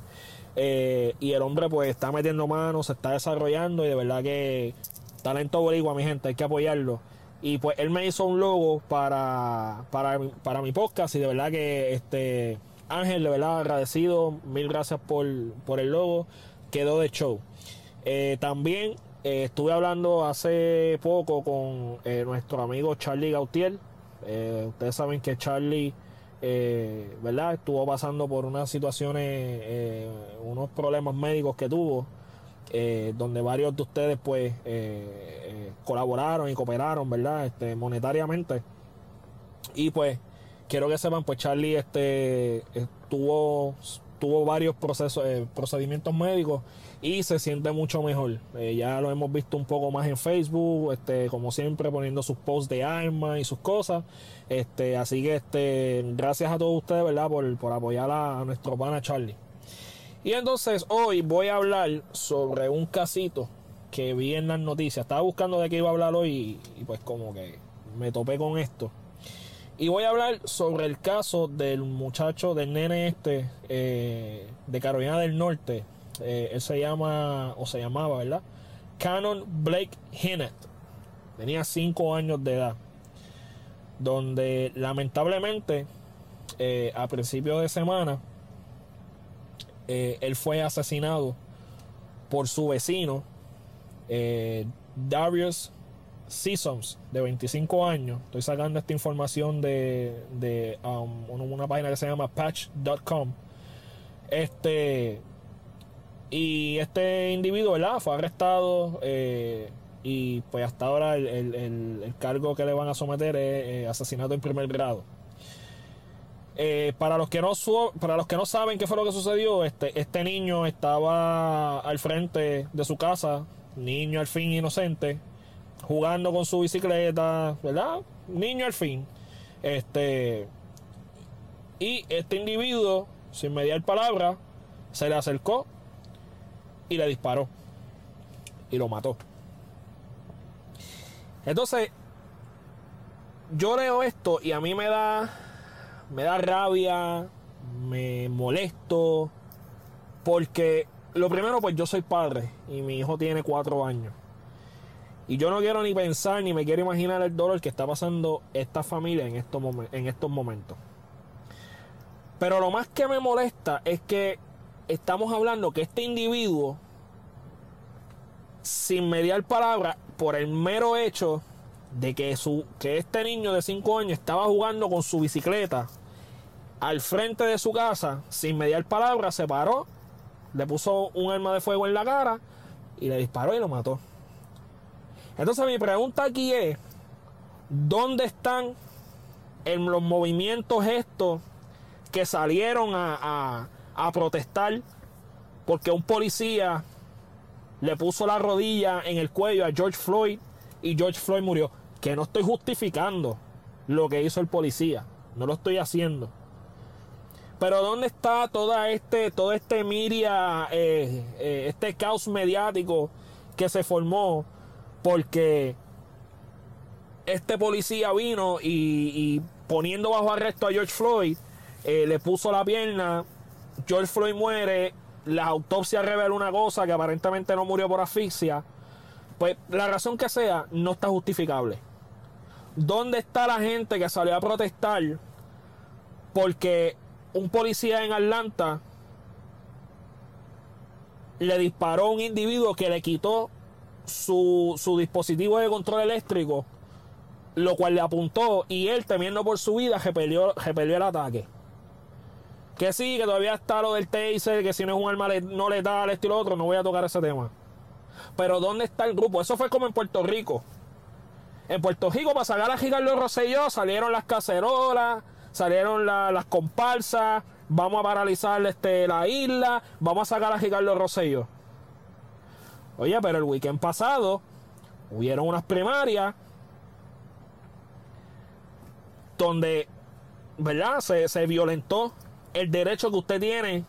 y el hombre pues está metiendo manos, se está desarrollando y de verdad que talento boricua, mi gente, hay que apoyarlo. Y pues él me hizo un logo para, para, para mi podcast y de verdad que este Ángel, de verdad agradecido. Mil gracias por, por el logo. Quedó de show. Eh, también eh, estuve hablando hace poco con eh, nuestro amigo Charlie Gautier. ustedes saben que Charlie, ¿verdad? Estuvo pasando por unas situaciones, unos problemas médicos que tuvo. donde varios de ustedes pues colaboraron y cooperaron, ¿verdad? Este, monetariamente. Y pues quiero que sepan, pues Charlie este, tuvo, tuvo varios procesos, eh, procedimientos médicos y se siente mucho mejor. Eh, ya lo hemos visto un poco más en Facebook, este, como siempre poniendo sus posts de armas y sus cosas. Este, así que este, gracias a todos ustedes, ¿verdad? Por, por apoyar a, nuestro pana Charlie. Y entonces hoy voy a hablar sobre un casito que vi en las noticias. Estaba buscando de qué iba a hablar hoy y pues como que me topé con esto. Y voy a hablar sobre el caso del muchacho, del nene este eh, de Carolina del Norte. Eh, él se llama, o se llamaba, ¿verdad? Canon Blake Hinnett. Tenía 5 años de edad. Donde lamentablemente, eh, a principios de semana, él fue asesinado por su vecino, Darius Seasons, de 25 años. Estoy sacando esta información de, de um, una página que se llama patch.com. Este. Y este individuo, ¿verdad? Fue arrestado. Eh, y pues hasta ahora el, cargo que le van a someter es eh, asesinato en primer grado. Eh, para, los que no para los que no saben qué fue lo que sucedió, este, este niño estaba al frente de su casa, niño al fin inocente, jugando con su bicicleta, ¿verdad? Niño al fin. Este. Y este individuo, sin mediar palabra, se le acercó y le disparó. Y lo mató. Entonces, yo leo esto y a mí me da, me da rabia, me molesto, porque lo primero, pues yo soy padre y mi hijo tiene cuatro años. Y yo no quiero ni pensar ni me quiero imaginar el dolor que está pasando esta familia en estos, en estos momentos. Pero lo más que me molesta es que estamos hablando que este individuo, sin mediar palabra, por el mero hecho de que, su, que este niño de 5 años estaba jugando con su bicicleta al frente de su casa, sin mediar palabra, se paró, le puso un arma de fuego en la cara y le disparó y lo mató. Entonces mi pregunta aquí es, ¿dónde están en los movimientos estos que salieron a, protestar porque un policía le puso la rodilla en el cuello a George Floyd y George Floyd murió. Que no estoy justificando lo que hizo el policía, no lo estoy haciendo. Pero ¿dónde está toda este, todo este miria, eh, eh, este caos mediático que se formó porque este policía vino y, poniendo bajo arresto a George Floyd, eh, le puso la pierna, George Floyd muere, la autopsia revela una cosa que aparentemente no murió por asfixia, pues la razón que sea no está justificable. ¿Dónde está la gente que salió a protestar porque un policía en Atlanta le disparó a un individuo que le quitó su, su dispositivo de control eléctrico, lo cual le apuntó y él, temiendo por su vida, repelió, repelió el ataque? Que sí, que todavía está lo del taser, que si no es un arma no letal, esto y lo otro, no voy a tocar ese tema. Pero ¿dónde está el grupo? Eso fue como en Puerto Rico. En Puerto Rico, para sacar a Ricardo Rosselló, salieron las cacerolas, salieron las comparsas, vamos a paralizar este, la isla, vamos a sacar a Ricardo Rosselló. Oye, pero el weekend pasado hubieron unas primarias donde, ¿verdad? Se, se violentó el derecho que usted tiene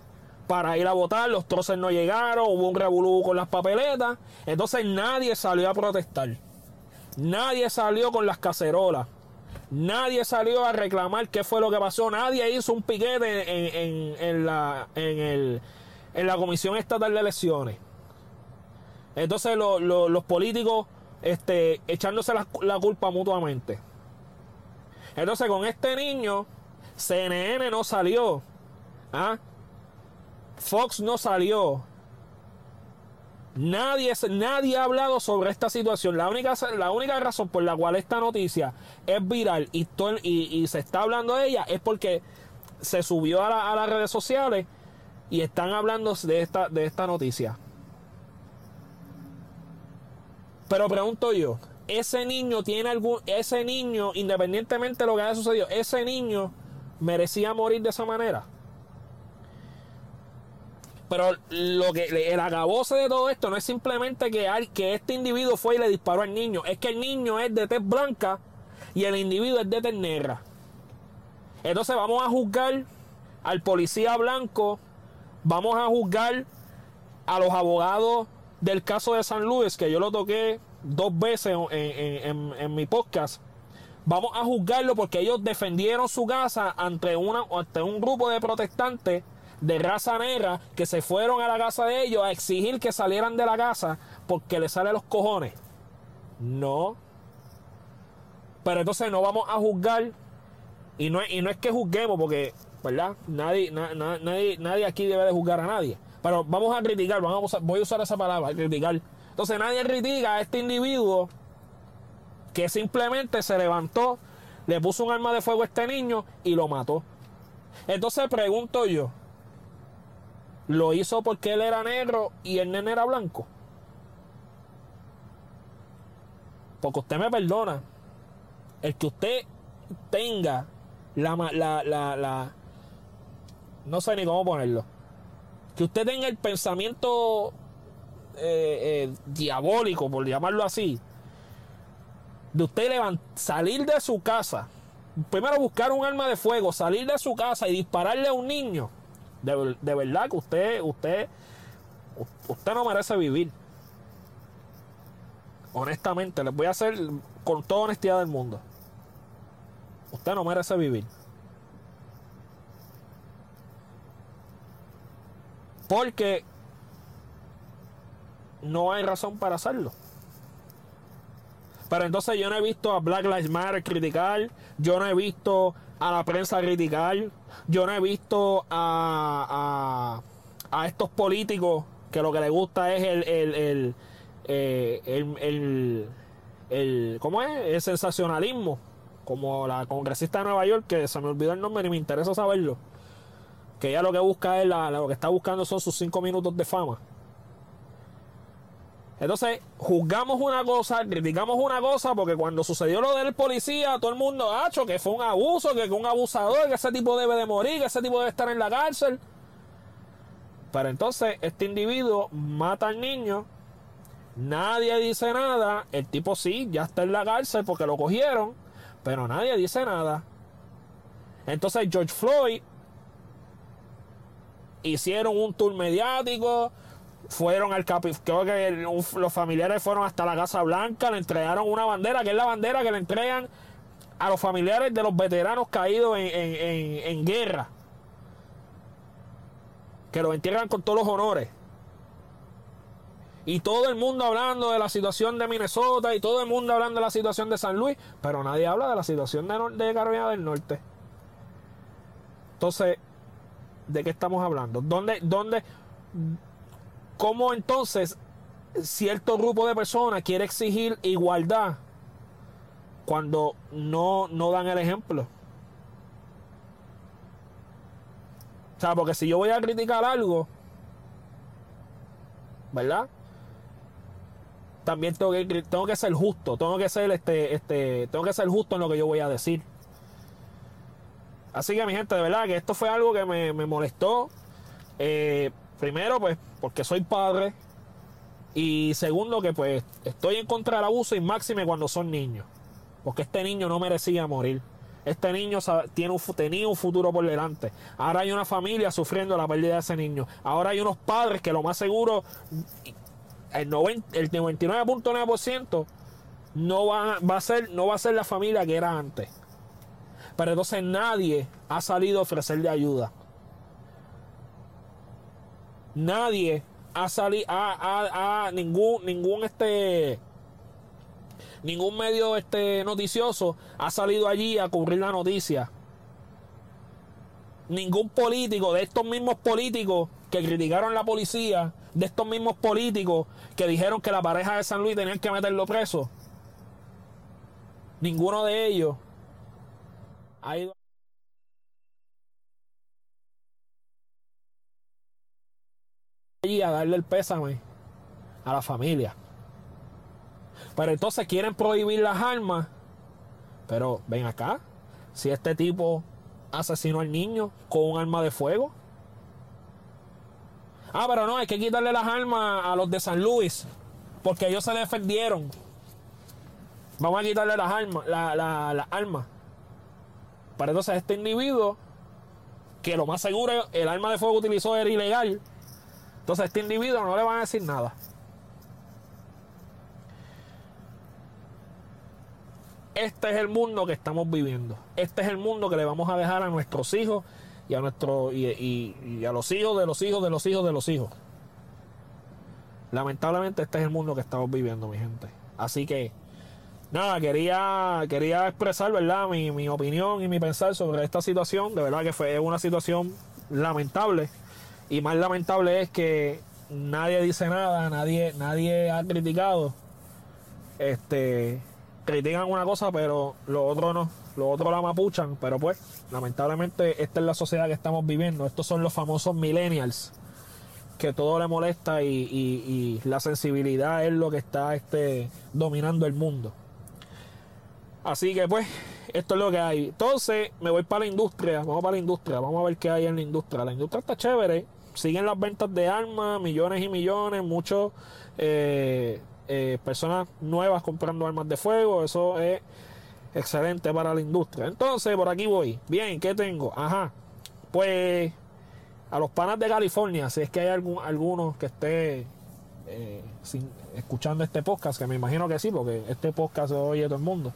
para ir a votar, los troces no llegaron, hubo un revolú con las papeletas, entonces nadie salió a protestar. Nadie salió con las cacerolas. Nadie salió a reclamar qué fue lo que pasó. Nadie hizo un piquete en, la, en, la Comisión Estatal de Elecciones. Entonces los políticos este, echándose la, la culpa mutuamente. Entonces con este niño, CNN no salió ¿Ah? Fox no salió. Nadie, nadie ha hablado sobre esta situación. La única, la única razón por la cual esta noticia es viral y, y, se está hablando de ella es porque se subió a, las redes sociales y están hablando de esta, de esta noticia. Pero pregunto yo, ese niño tiene algún, ese niño, independientemente de lo que haya sucedido, ese niño merecía morir de esa manera. Pero lo que el agabose de todo esto no es simplemente que, que este individuo fue y le disparó al niño, es que el niño es de tez blanca y el individuo es de tez negra. Entonces vamos a juzgar al policía blanco, vamos a juzgar a los abogados del caso de San Luis, que yo lo toqué dos veces en, en mi podcast. Vamos a juzgarlo porque ellos defendieron su casa ante, una, ante un grupo de protestantes de raza negra que se fueron a la casa de ellos a exigir que salieran de la casa porque les sale los cojones. No. Pero entonces no vamos a juzgar. Y no, y no es que juzguemos, porque ¿verdad? Nadie, nadie, nadie aquí debe de juzgar a nadie. Pero vamos a criticar, vamos a, voy a usar esa palabra, criticar. Entonces nadie critica a este individuo que simplemente se levantó, le puso un arma de fuego a este niño y lo mató. Entonces pregunto yo, ¿lo hizo porque él era negro y el nene era blanco? Porque usted me perdona. El que usted tenga la, la, la, la no sé ni cómo ponerlo. Que usted tenga el pensamiento eh, eh, diabólico, por llamarlo así, de usted salir de su casa, primero buscar un arma de fuego, salir de su casa y dispararle a un niño, de, de verdad que usted, usted, usted no merece vivir. Honestamente, les voy a hacer con toda honestidad del mundo. Usted no merece vivir. Porque no hay razón para hacerlo. Pero entonces yo no he visto a Black Lives Matter criticar, yo no he visto a la prensa criticar, yo no he visto a, a, estos políticos que lo que les gusta es el, el, el, eh, el, el, ¿cómo es? El sensacionalismo, como la congresista de Nueva York, que se me olvidó el nombre y me interesa saberlo, que ella lo que busca es, la, lo que está buscando son sus cinco minutos de fama. Entonces, juzgamos una cosa, criticamos una cosa, porque cuando sucedió lo del policía, todo el mundo ha hecho que fue un abuso, que fue un abusador, que ese tipo debe de morir, que ese tipo debe estar en la cárcel. Pero entonces, este individuo mata al niño, nadie dice nada, el tipo sí, ya está en la cárcel porque lo cogieron, pero nadie dice nada. Entonces, George Floyd hicieron un tour mediático, fueron al capi, creo que los familiares fueron hasta la Casa Blanca, le entregaron una bandera, que es la bandera que le entregan a los familiares de los veteranos caídos en, guerra. Que lo entierran con todos los honores. Y todo el mundo hablando de la situación de Minnesota y todo el mundo hablando de la situación de San Luis, pero nadie habla de la situación de, de Carolina del Norte. Entonces, ¿de qué estamos hablando? ¿Dónde, dónde, ¿Cómo entonces cierto grupo de personas quiere exigir igualdad cuando no, no dan el ejemplo? O sea, porque si yo voy a criticar algo, ¿verdad? También tengo que, tengo que ser justo, tengo que ser este, este, tengo que ser justo en lo que yo voy a decir. Así que mi gente, de verdad que esto fue algo que me, me molestó. Eh, Primero, pues, porque soy padre. Y segundo, que pues estoy en contra del abuso y máxime cuando son niños. Porque este niño no merecía morir. Este niño tiene un, tenía un futuro por delante. Ahora hay una familia sufriendo la pérdida de ese niño. Ahora hay unos padres que lo más seguro, el, 99.9% no va, va, a ser, no va a ser la familia que era antes. Pero entonces nadie ha salido a ofrecerle ayuda nadie ha salido, a, ningún, ningún este, ningún medio este noticioso ha salido allí a cubrir la noticia. Ningún político de estos mismos políticos que criticaron la policía, de estos mismos políticos que dijeron que la pareja de San Luis tenían que meterlo preso. Ninguno de ellos ha ido allí a darle el pésame a la familia. Pero entonces quieren prohibir las armas. Pero ven acá, si este tipo asesinó al niño con un arma de fuego. Ah, pero no, hay que quitarle las armas a los de San Luis. Porque ellos se defendieron. Vamos a quitarle las armas, las la, armas. Para entonces este individuo, que lo más seguro el arma de fuego que utilizó era ilegal, entonces a este individuo no le van a decir nada. Este es el mundo que estamos viviendo. Este es el mundo que le vamos a dejar a nuestros hijos y a nuestro y, a los hijos de los hijos de los hijos de los hijos. Lamentablemente este es el mundo que estamos viviendo, mi gente. Así que nada, quería, quería expresar, ¿verdad? Mi, mi opinión y mi pensar sobre esta situación. De verdad que fue una situación lamentable. Y más lamentable es que nadie dice nada, nadie, nadie ha criticado. Este, critican una cosa, pero lo otro no. Lo otro la mapuchan, pero pues, lamentablemente, esta es la sociedad que estamos viviendo. Estos son los famosos millennials, que todo le molesta y, y la sensibilidad es lo que está este, dominando el mundo. Así que pues, esto es lo que hay. Entonces, me voy para la industria. Vamos para la industria. Vamos a ver qué hay en la industria. La industria está chévere. Siguen las ventas de armas, millones y millones, muchos eh, eh, personas nuevas comprando armas de fuego. Eso es excelente para la industria. Entonces, por aquí voy. Bien, ¿qué tengo? Ajá. Pues a los panas de California, si es que hay algún, alguno que esté eh, escuchando este podcast, que me imagino que sí, porque este podcast lo oye todo el mundo.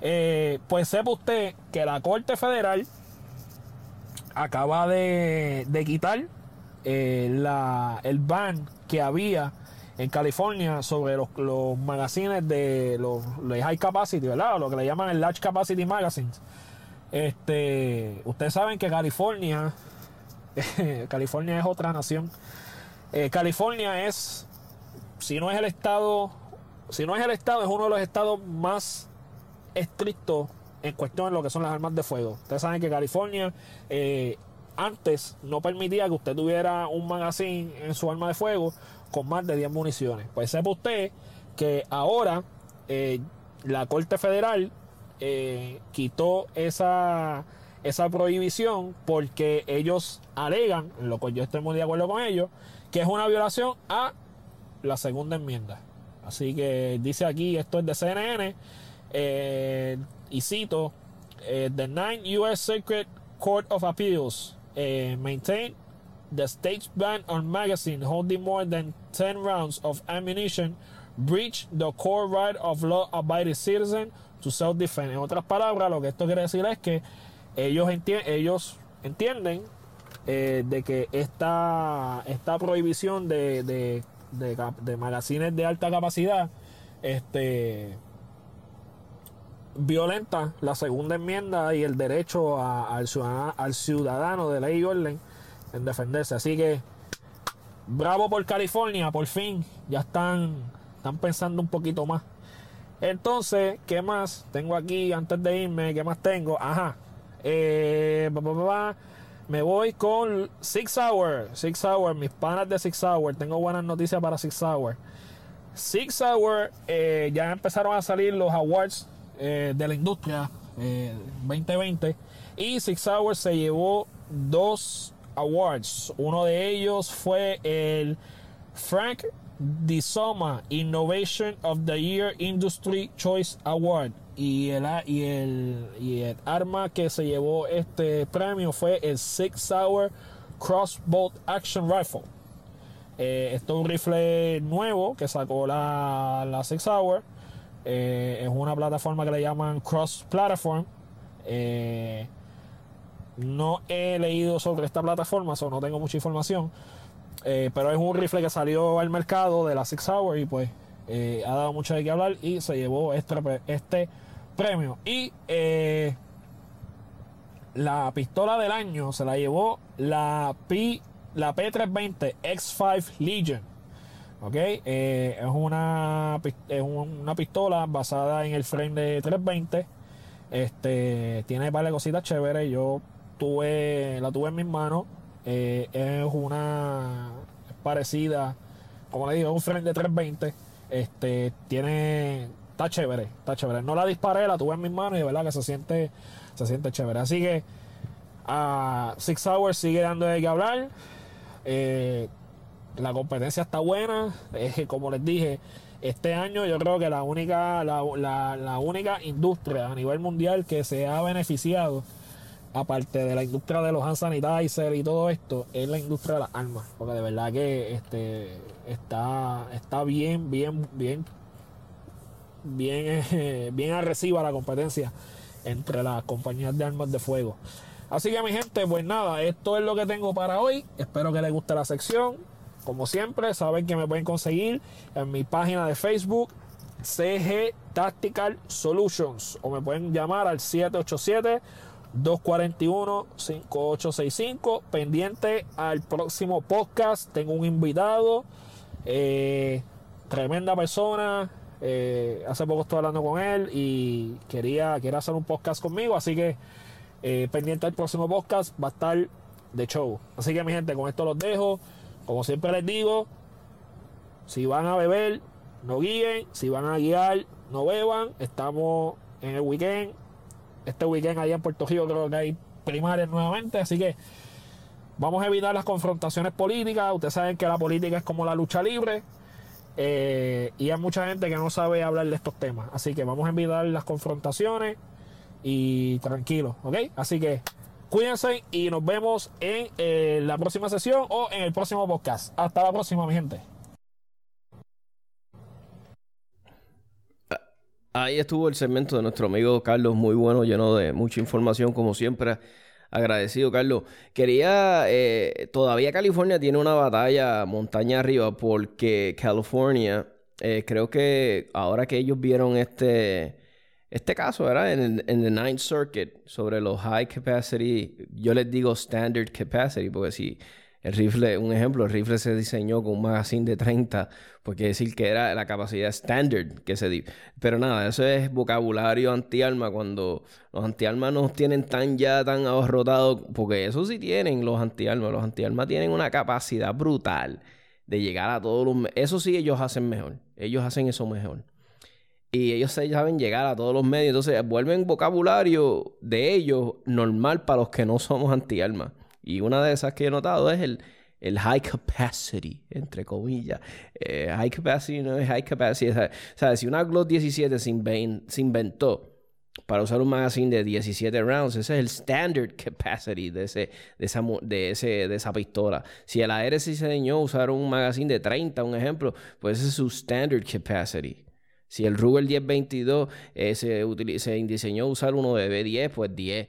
Eh, pues sepa usted que la Corte Federal acaba de, quitar eh, la, el ban que había en California sobre los, magazines de los, high capacity, ¿verdad? Lo que le llaman el large capacity magazines. Este, ustedes saben que California, California es otra nación. Eh, California es, si no es el estado, si no es el estado, es uno de los estados más estricto en cuestión de lo que son las armas de fuego. Ustedes saben que California eh, antes no permitía que usted tuviera un magazine en su arma de fuego con más de 10 municiones. Pues sepa usted que ahora eh, la Corte Federal eh, quitó esa, esa prohibición porque ellos alegan, lo cual yo estoy muy de acuerdo con ellos, que es una violación a la segunda enmienda. Así que dice aquí, esto es de CNN, eh, y cito, eh, the Ninth U.S. Circuit Court of Appeals eh, maintained the state's ban on magazines holding more than 10 rounds of ammunition breach the core right of law-abiding citizens to self-defense. En otras palabras, lo que esto quiere decir es que ellos, ellos entienden eh, de que esta, esta prohibición de, de, de, de magazines de alta capacidad este violenta la segunda enmienda y el derecho al, ciudadano, al ciudadano de ley y orden en defenderse. Así que bravo por California, por fin ya están, están pensando un poquito más. Entonces, ¿qué más tengo aquí antes de irme? ¿Qué más tengo? Ajá. Eh, me voy con Six Hour. Six Hour, mis panas de Six Hour. Tengo buenas noticias para Six Hour. Six Hour, eh, ya empezaron a salir los awards eh, de la industria 2020 eh, y Six Hours se llevó dos awards. Uno de ellos fue el Frank Disoma Innovation of the Year Industry Choice Award. Y el, y, el, y el arma que se llevó este premio fue el Six Hour Crossbow Action Rifle. Eh, esto es un rifle nuevo que sacó la, la Six Hour. Eh, es una plataforma que le llaman Cross Platform. Eh, no he leído sobre esta plataforma, o no tengo mucha información. Eh, pero es un rifle que salió al mercado de la Six Hour y pues ha dado mucho de qué hablar y se llevó este, este premio. Y la pistola del año se la llevó la, P, la P320 X5 Legion. ¿Ok? Eh, es, una, es una pistola basada en el frame de 320. Este, tiene varias cositas chéveres. Yo tuve, la tuve en mis manos. Eh, es una parecida, como le digo, un frame de 320. Este, tiene, está chévere, está chévere. No la disparé, la tuve en mis manos y de verdad que se siente, se siente chévere. Así que a Six Hours sigue dando de qué hablar. Eh, la competencia está buena. como les dije, este año yo creo que la única, la, única industria a nivel mundial que se ha beneficiado, aparte de la industria de los hand sanitizer y todo esto, es la industria de las armas. Porque de verdad que este está, está bien, bien, bien, bien, bien agresiva la competencia entre las compañías de armas de fuego. Así que mi gente, pues nada, esto es lo que tengo para hoy. Espero que les guste la sección. Como siempre, saben que me pueden conseguir en mi página de Facebook, CG Tactical Solutions o me pueden llamar al 787 241-5865. Pendiente al próximo podcast. Tengo un invitado. Eh, tremenda persona. Eh, hace poco estoy hablando con él y quería, quería hacer un podcast conmigo. Así que eh, pendiente al próximo podcast. Va a estar de show. Así que mi gente, con esto los dejo. Como siempre les digo, si van a beber, no guíen. Si van a guiar, no beban. Estamos en el weekend este weekend allá en Puerto Rico creo que hay primarias nuevamente, así que vamos a evitar las confrontaciones políticas. Ustedes saben que la política es como la lucha libre. Eh, y hay mucha gente que no sabe hablar de estos temas. Así que vamos a evitar las confrontaciones y tranquilos, ¿ok? Así que cuídense y nos vemos en eh, la próxima sesión o en el próximo podcast. Hasta la próxima, mi gente. Ahí estuvo el segmento de nuestro amigo Carlos, muy bueno, lleno de mucha información, como siempre. Agradecido, Carlos. Quería, eh, todavía California tiene una batalla montaña arriba porque California, eh, creo que ahora que ellos vieron este, este caso. En, en el Ninth Circuit sobre los high capacity, yo les digo standard capacity, porque si el rifle, un ejemplo, el rifle se diseñó con un magazine de 30, pues quiere decir que era la capacidad standard que se dio. Pero nada, eso es vocabulario antiarma cuando los antiarmas no tienen tan ya tan ahorrotados, porque eso sí tienen los antiarmas. Los antiarmas tienen una capacidad brutal de llegar a todos los... Eso sí ellos hacen mejor. Ellos hacen eso mejor. Y ellos saben llegar a todos los medios. Entonces vuelven vocabulario de ellos normal para los que no somos antiarmas. Y una de esas que he notado es el, el high capacity, entre comillas. Eh, high capacity no es high capacity. O sea, si una Glock 17 se, inventó para usar un magazine de 17 rounds, ese es el standard capacity de, ese, de, esa, de, ese, de esa pistola. Si el AR se diseñó usar un magazine de 30, un ejemplo, pues ese es su standard capacity. Si el Ruger 1022 eh, se, se diseñó usar uno de B10, pues 10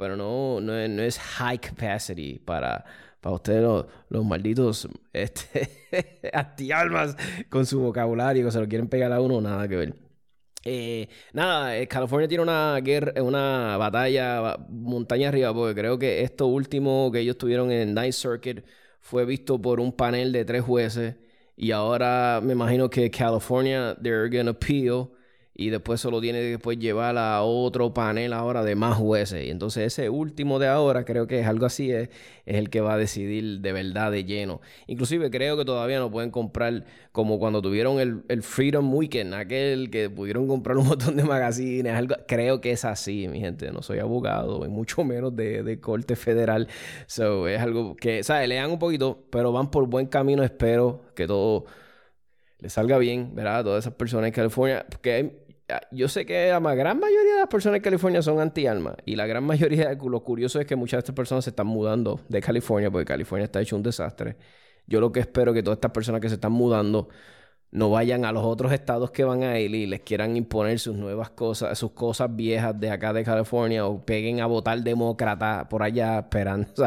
pero no, no, es high capacity para, para ustedes los, malditos este, con su vocabulario que se lo quieren pegar a uno, nada que ver. Eh, nada, eh, California tiene una guerra, una batalla montaña arriba, porque creo que esto último que ellos tuvieron en Night Circuit fue visto por un panel de tres jueces. Y ahora me imagino que California, they're gonna appeal y después solo tiene que después llevar a otro panel ahora de más jueces. Y entonces ese último de ahora, creo que es algo así, es, es, el que va a decidir de verdad de lleno. Inclusive creo que todavía no pueden comprar como cuando tuvieron el, el Freedom Weekend, aquel que pudieron comprar un montón de magazines, algo, creo que es así, mi gente. No soy abogado, y mucho menos de, de corte federal. So, es algo que, ¿sabes? Lean un poquito, pero van por buen camino. Espero que todo le salga bien, ¿verdad? Todas esas personas en California, porque yo sé que la gran mayoría de las personas en California son anti-alma. Y la gran mayoría, lo curioso es que muchas de estas personas se están mudando de California porque California está hecho un desastre. Yo lo que espero es que todas estas personas que se están mudando no vayan a los otros estados que van a ir y les quieran imponer sus nuevas cosas, sus cosas viejas de acá de California o peguen a votar demócrata por allá esperando.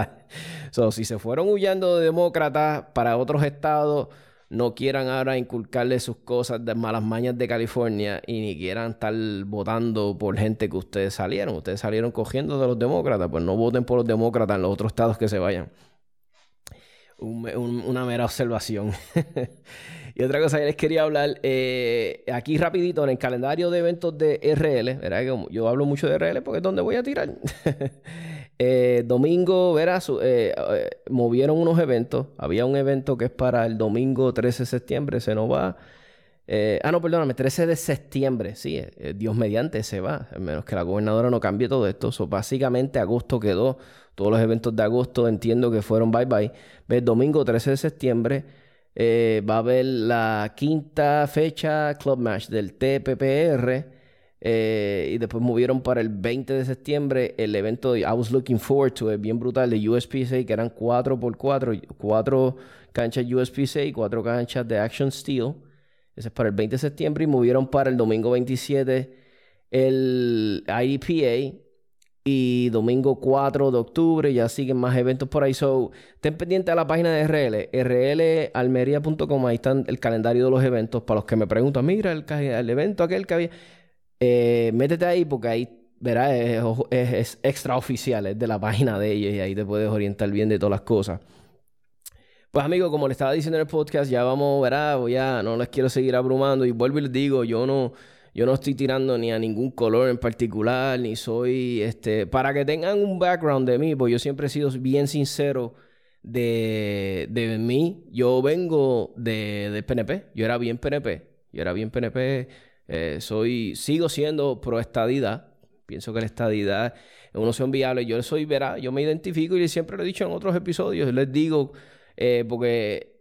O si se fueron huyendo de demócratas para otros estados no quieran ahora inculcarle sus cosas de malas mañas de California y ni quieran estar votando por gente que ustedes salieron. Ustedes salieron cogiendo de los demócratas, pues no voten por los demócratas en los otros estados que se vayan. una mera observación. y otra cosa que les quería hablar, eh, aquí rapidito en el calendario de eventos de RL, ¿verdad? Que yo hablo mucho de RL porque es donde voy a tirar. Eh, domingo, verás, eh, eh, movieron unos eventos. Había un evento que es para el domingo 13 de septiembre, se nos va. ah, no, perdóname, 13 de septiembre, sí, Dios mediante se va, a menos que la gobernadora no cambie todo esto. básicamente agosto quedó, todos los eventos de agosto entiendo que fueron bye bye. Ves, domingo 13 de septiembre va a haber la quinta fecha Club Match del TPPR. Eh, y después movieron para el 20 de septiembre el evento de I Was Looking Forward to It, bien brutal, de USPSA, que eran 4x4, 4 canchas USPSA y 4 canchas de Action Steel. Ese es para el 20 de septiembre y movieron para el domingo 27 el IDPA, Y domingo 4 de octubre ya siguen más eventos por ahí. So, estén pendientes a la página de RL, rlalmería.com. Ahí está el calendario de los eventos. Para los que me preguntan, mira el, el evento aquel que había. Eh, métete ahí porque ahí, verás, es, extraoficial, es de la página de ellos y ahí te puedes orientar bien de todas las cosas. Pues amigo, como le estaba diciendo en el podcast, ya vamos, verá, ya no les quiero seguir abrumando y vuelvo y les digo, yo no, yo no estoy tirando ni a ningún color en particular, ni soy, este, para que tengan un background de mí, pues yo siempre he sido bien sincero de, de mí. Yo vengo de, de PNP, yo era bien PNP, yo era bien PNP, eh, soy, sigo siendo pro estadidad, pienso que la estadidad es una opción viable, yo soy, verá, yo me identifico y siempre lo he dicho en otros episodios, les digo eh, porque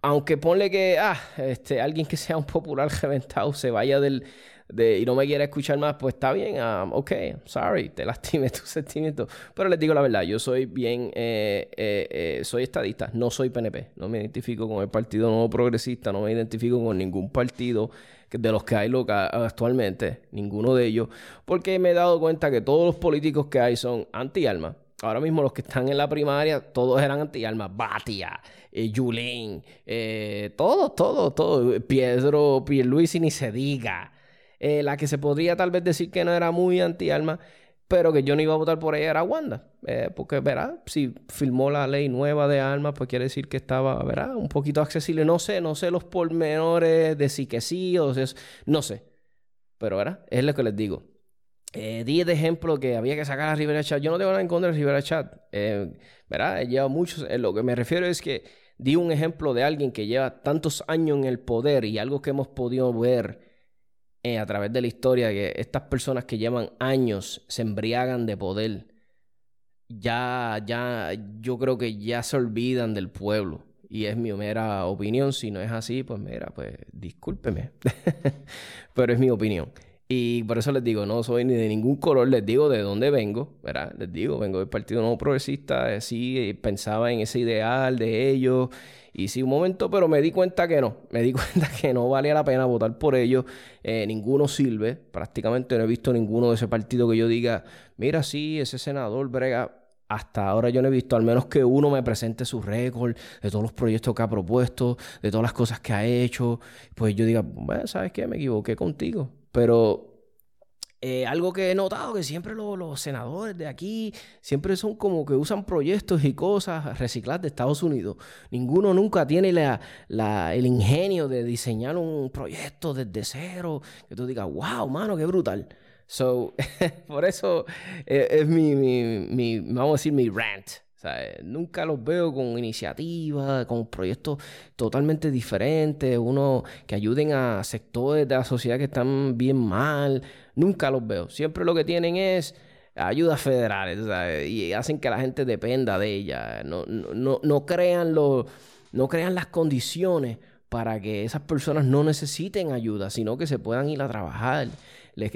aunque ponle que ah, este, alguien que sea un popular reventado se vaya del, de, y no me quiera escuchar más, pues está bien, um, ok, sorry, te lastime tus sentimientos. Pero les digo la verdad, yo soy bien, eh, eh, soy estadista, no soy PNP, no me identifico con el Partido Nuevo Progresista, no me identifico con ningún partido de los que hay actualmente, ninguno de ellos, porque me he dado cuenta que todos los políticos que hay son anti-alma Ahora mismo los que están en la primaria, todos eran anti-almas. Batia, eh, Yulín, eh, todos, todos, todos. Pedro, Pierluisi ni se diga. Eh, la que se podría tal vez decir que no era muy anti-alma, pero que yo no iba a votar por ella era Wanda. Eh, porque, verá, si firmó la ley nueva de armas, pues quiere decir que estaba, verá, un poquito accesible. No sé, no sé los pormenores de sí que sí o sea, no sé. Pero, verá, es lo que les digo. Eh, di de ejemplo que había que sacar a Rivera Chat. Yo no tengo nada en contra de Rivera Chat. Eh, ¿Verdad? He llevado muchos. Eh, lo que me refiero es que di un ejemplo de alguien que lleva tantos años en el poder y algo que hemos podido ver eh, a través de la historia, que estas personas que llevan años se embriagan de poder. Ya, ya, yo creo que ya se olvidan del pueblo. Y es mi mera opinión. Si no es así, pues mira, pues discúlpeme. Pero es mi opinión. Y por eso les digo, no soy ni de ningún color, les digo de dónde vengo, ¿verdad? Les digo, vengo del Partido Nuevo Progresista, eh, sí, eh, pensaba en ese ideal de ellos, y sí, un momento, pero me di cuenta que no, me di cuenta que no valía la pena votar por ellos, eh, ninguno sirve, prácticamente no he visto ninguno de ese partido que yo diga, mira, sí, ese senador brega, hasta ahora yo no he visto al menos que uno me presente su récord de todos los proyectos que ha propuesto, de todas las cosas que ha hecho. Pues yo diga, bueno, ¿sabes qué? Me equivoqué contigo. Pero eh, algo que he notado que siempre los, senadores de aquí siempre son como que usan proyectos y cosas recicladas de Estados Unidos. Ninguno nunca tiene la, el ingenio de diseñar un proyecto desde cero. Que tú digas, wow, mano, qué brutal. So, por eso eh, es mi, mi, vamos a decir, mi rant. Nunca los veo con iniciativas, con proyectos totalmente diferentes, uno que ayuden a sectores de la sociedad que están bien mal. Nunca los veo. Siempre lo que tienen es ayudas federales y hacen que la gente dependa de ellas. No, no, no, crean no crean las condiciones para que esas personas no necesiten ayuda, sino que se puedan ir a trabajar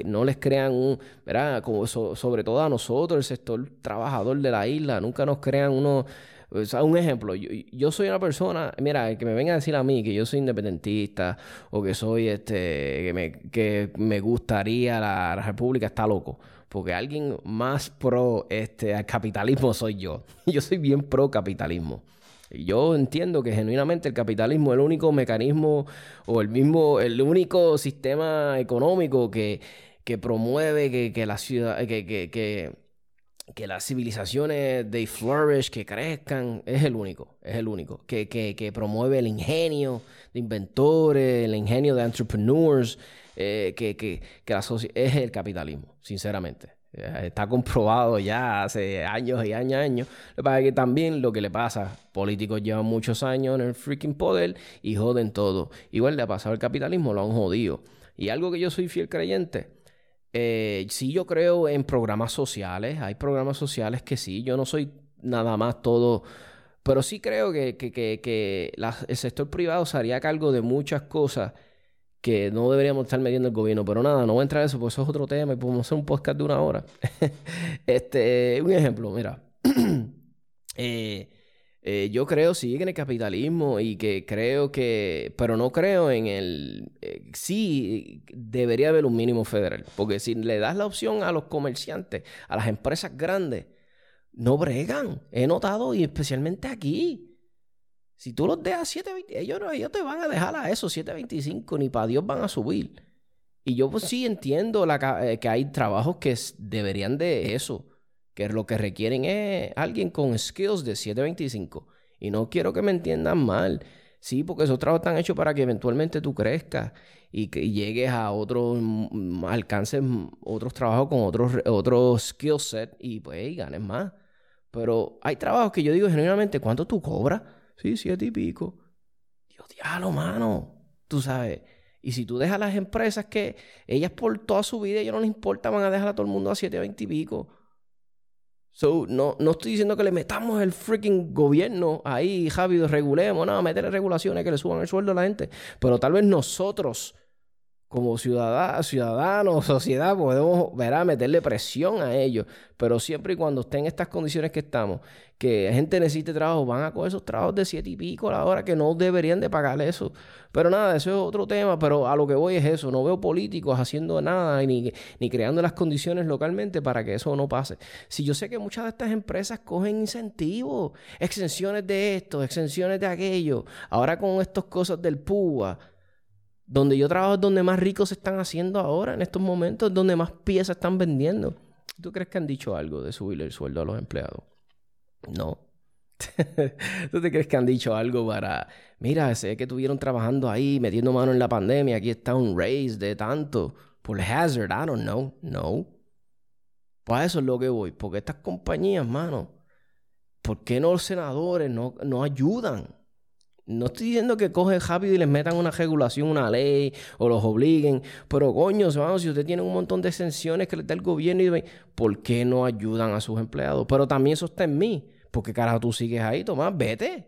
no les crean un, ¿verdad? Como sobre todo a nosotros, el sector trabajador de la isla, nunca nos crean uno, o sea, un ejemplo, yo, soy una persona, mira, que me venga a decir a mí que yo soy independentista o que soy, este, que me, que me gustaría la, república, está loco. Porque alguien más pro este, capitalismo soy yo. Yo soy bien pro capitalismo. Yo entiendo que genuinamente el capitalismo es el único mecanismo o el mismo, el único sistema económico que, que promueve que, que la ciudad, que, que, que, las civilizaciones de flourish, que crezcan, es el único, es el único, que, promueve el ingenio de inventores, el ingenio de entrepreneurs, eh, que la es el capitalismo, sinceramente. Eh, está comprobado ya hace años y años y años. Lo que pasa es que también lo que le pasa, políticos llevan muchos años en el freaking poder y joden todo. Igual le ha pasado al capitalismo, lo han jodido. Y algo que yo soy fiel creyente, eh, sí yo creo en programas sociales, hay programas sociales que sí, yo no soy nada más todo, pero sí creo que, el sector privado se haría cargo de muchas cosas que no deberíamos estar metiendo el gobierno. Pero nada, no voy a entrar en eso, porque eso es otro tema y podemos hacer un podcast de una hora. este, un ejemplo, mira. Eh, Eh, yo creo sí en el capitalismo y que creo que, pero no creo en el, eh, sí debería haber un mínimo federal, porque si le das la opción a los comerciantes, a las empresas grandes, no bregan, he notado y especialmente aquí. Si tú los dejas 7.20, ellos, ellos te van a dejar a eso 7.25, ni para Dios van a subir. Y yo pues sí entiendo la, eh, que hay trabajos que deberían de eso que lo que requieren es alguien con skills de 725. Y no quiero que me entiendan mal. Sí, porque esos trabajos están hechos para que eventualmente tú crezcas y que llegues a otros, alcances otros trabajos con otros, skill set y pues ganes más. Pero hay trabajos que yo digo genuinamente, ¿cuánto tú cobras? Sí, siete y pico. Dios, diablo, mano. Tú sabes. Y si tú dejas las empresas que ellas por toda su vida, ellos no les importa, van a dejar a todo el mundo a siete, veinte y pico. So, no, no estoy diciendo que le metamos el freaking gobierno ahí, Javi, regulemos, no, meterle regulaciones que le suban el sueldo a la gente. Pero tal vez nosotros como ciudadanos, ciudadanos, sociedad, podemos a meterle presión a ellos. Pero siempre y cuando estén en estas condiciones que estamos, que gente necesite trabajo, van a coger esos trabajos de siete y pico a la hora que no deberían de pagarle eso. Pero nada, eso es otro tema, pero a lo que voy es eso. No veo políticos haciendo nada ni, ni creando las condiciones localmente para que eso no pase. Si yo sé que muchas de estas empresas cogen incentivos, exenciones de esto, exenciones de aquello, ahora con estas cosas del PUA donde yo trabajo es donde más ricos se están haciendo ahora, en estos momentos, donde más piezas están vendiendo. ¿Tú crees que han dicho algo de subirle el sueldo a los empleados? No. ¿Tú te crees que han dicho algo para, mira, sé que estuvieron trabajando ahí, metiendo mano en la pandemia, aquí está un raise de tanto, por hazard, I don't know, no. Pues eso es lo que voy, porque estas compañías, mano, ¿por qué no los senadores no, no ayudan? No estoy diciendo que cogen rápido y les metan una regulación, una ley o los obliguen, pero coño, vamos, si usted tiene un montón de exenciones que le da el gobierno, y ¿por qué no ayudan a sus empleados? Pero también eso está en mí, porque carajo tú sigues ahí, Tomás, vete.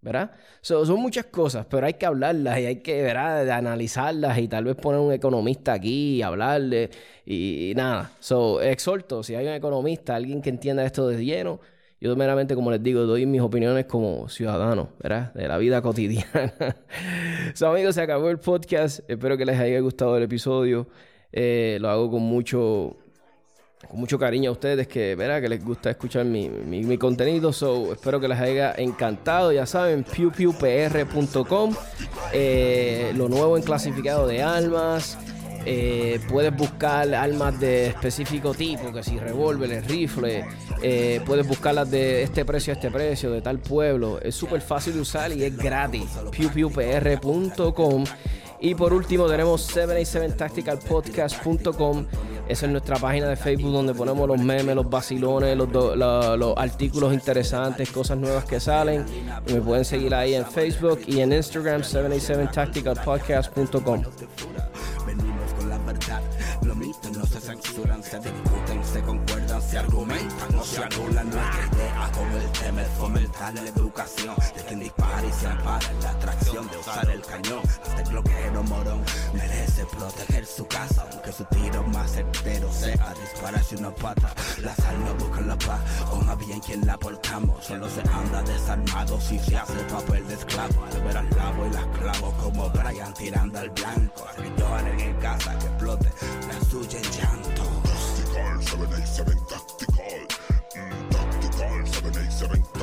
¿verdad? son muchas cosas, pero hay que hablarlas y hay que, ¿verdad? analizarlas y tal vez poner un economista aquí y hablarle y, y nada. So, exhorto, si hay un economista, alguien que entienda esto de lleno, yo meramente, como les digo, doy mis opiniones como ciudadano, ¿verdad? De la vida cotidiana. so, amigos, se acabó el podcast. Espero que les haya gustado el episodio. Eh, lo hago con mucho, con mucho cariño a ustedes, que, ¿verdad? que les gusta escuchar mi, mi, contenido. So, espero que les haya encantado. Ya saben, pewpewpr.com. Eh, lo nuevo en clasificado de almas. Eh, puedes buscar armas de específico tipo, que si revólveres, rifles, eh, puedes buscarlas de este precio a este precio, de tal pueblo. Es súper fácil de usar y es gratis. pewpewpr.com y por último tenemos 787tacticalpodcast.com. Esa es nuestra página de Facebook donde ponemos los memes, los vacilones, los, los, artículos interesantes, cosas nuevas que salen. me pueden seguir ahí en Facebook y en Instagram 787tacticalpodcast.com. se discuten, se concuerdan, se argumentan, no se anulan nuestra idea con el tema, fomentar la educación de quien y se ampara la atracción de usar el cañón. Este bloqueo morón merece proteger su casa, aunque su tiro más certero sea dispararse una pata. Las almas buscan la paz, o más bien quien la portamos. Solo se anda desarmado si se hace papel de esclavo. Al ver al lavo y las clavo como Brian tirando al blanco. 787 tactical. Mm, tactical 787.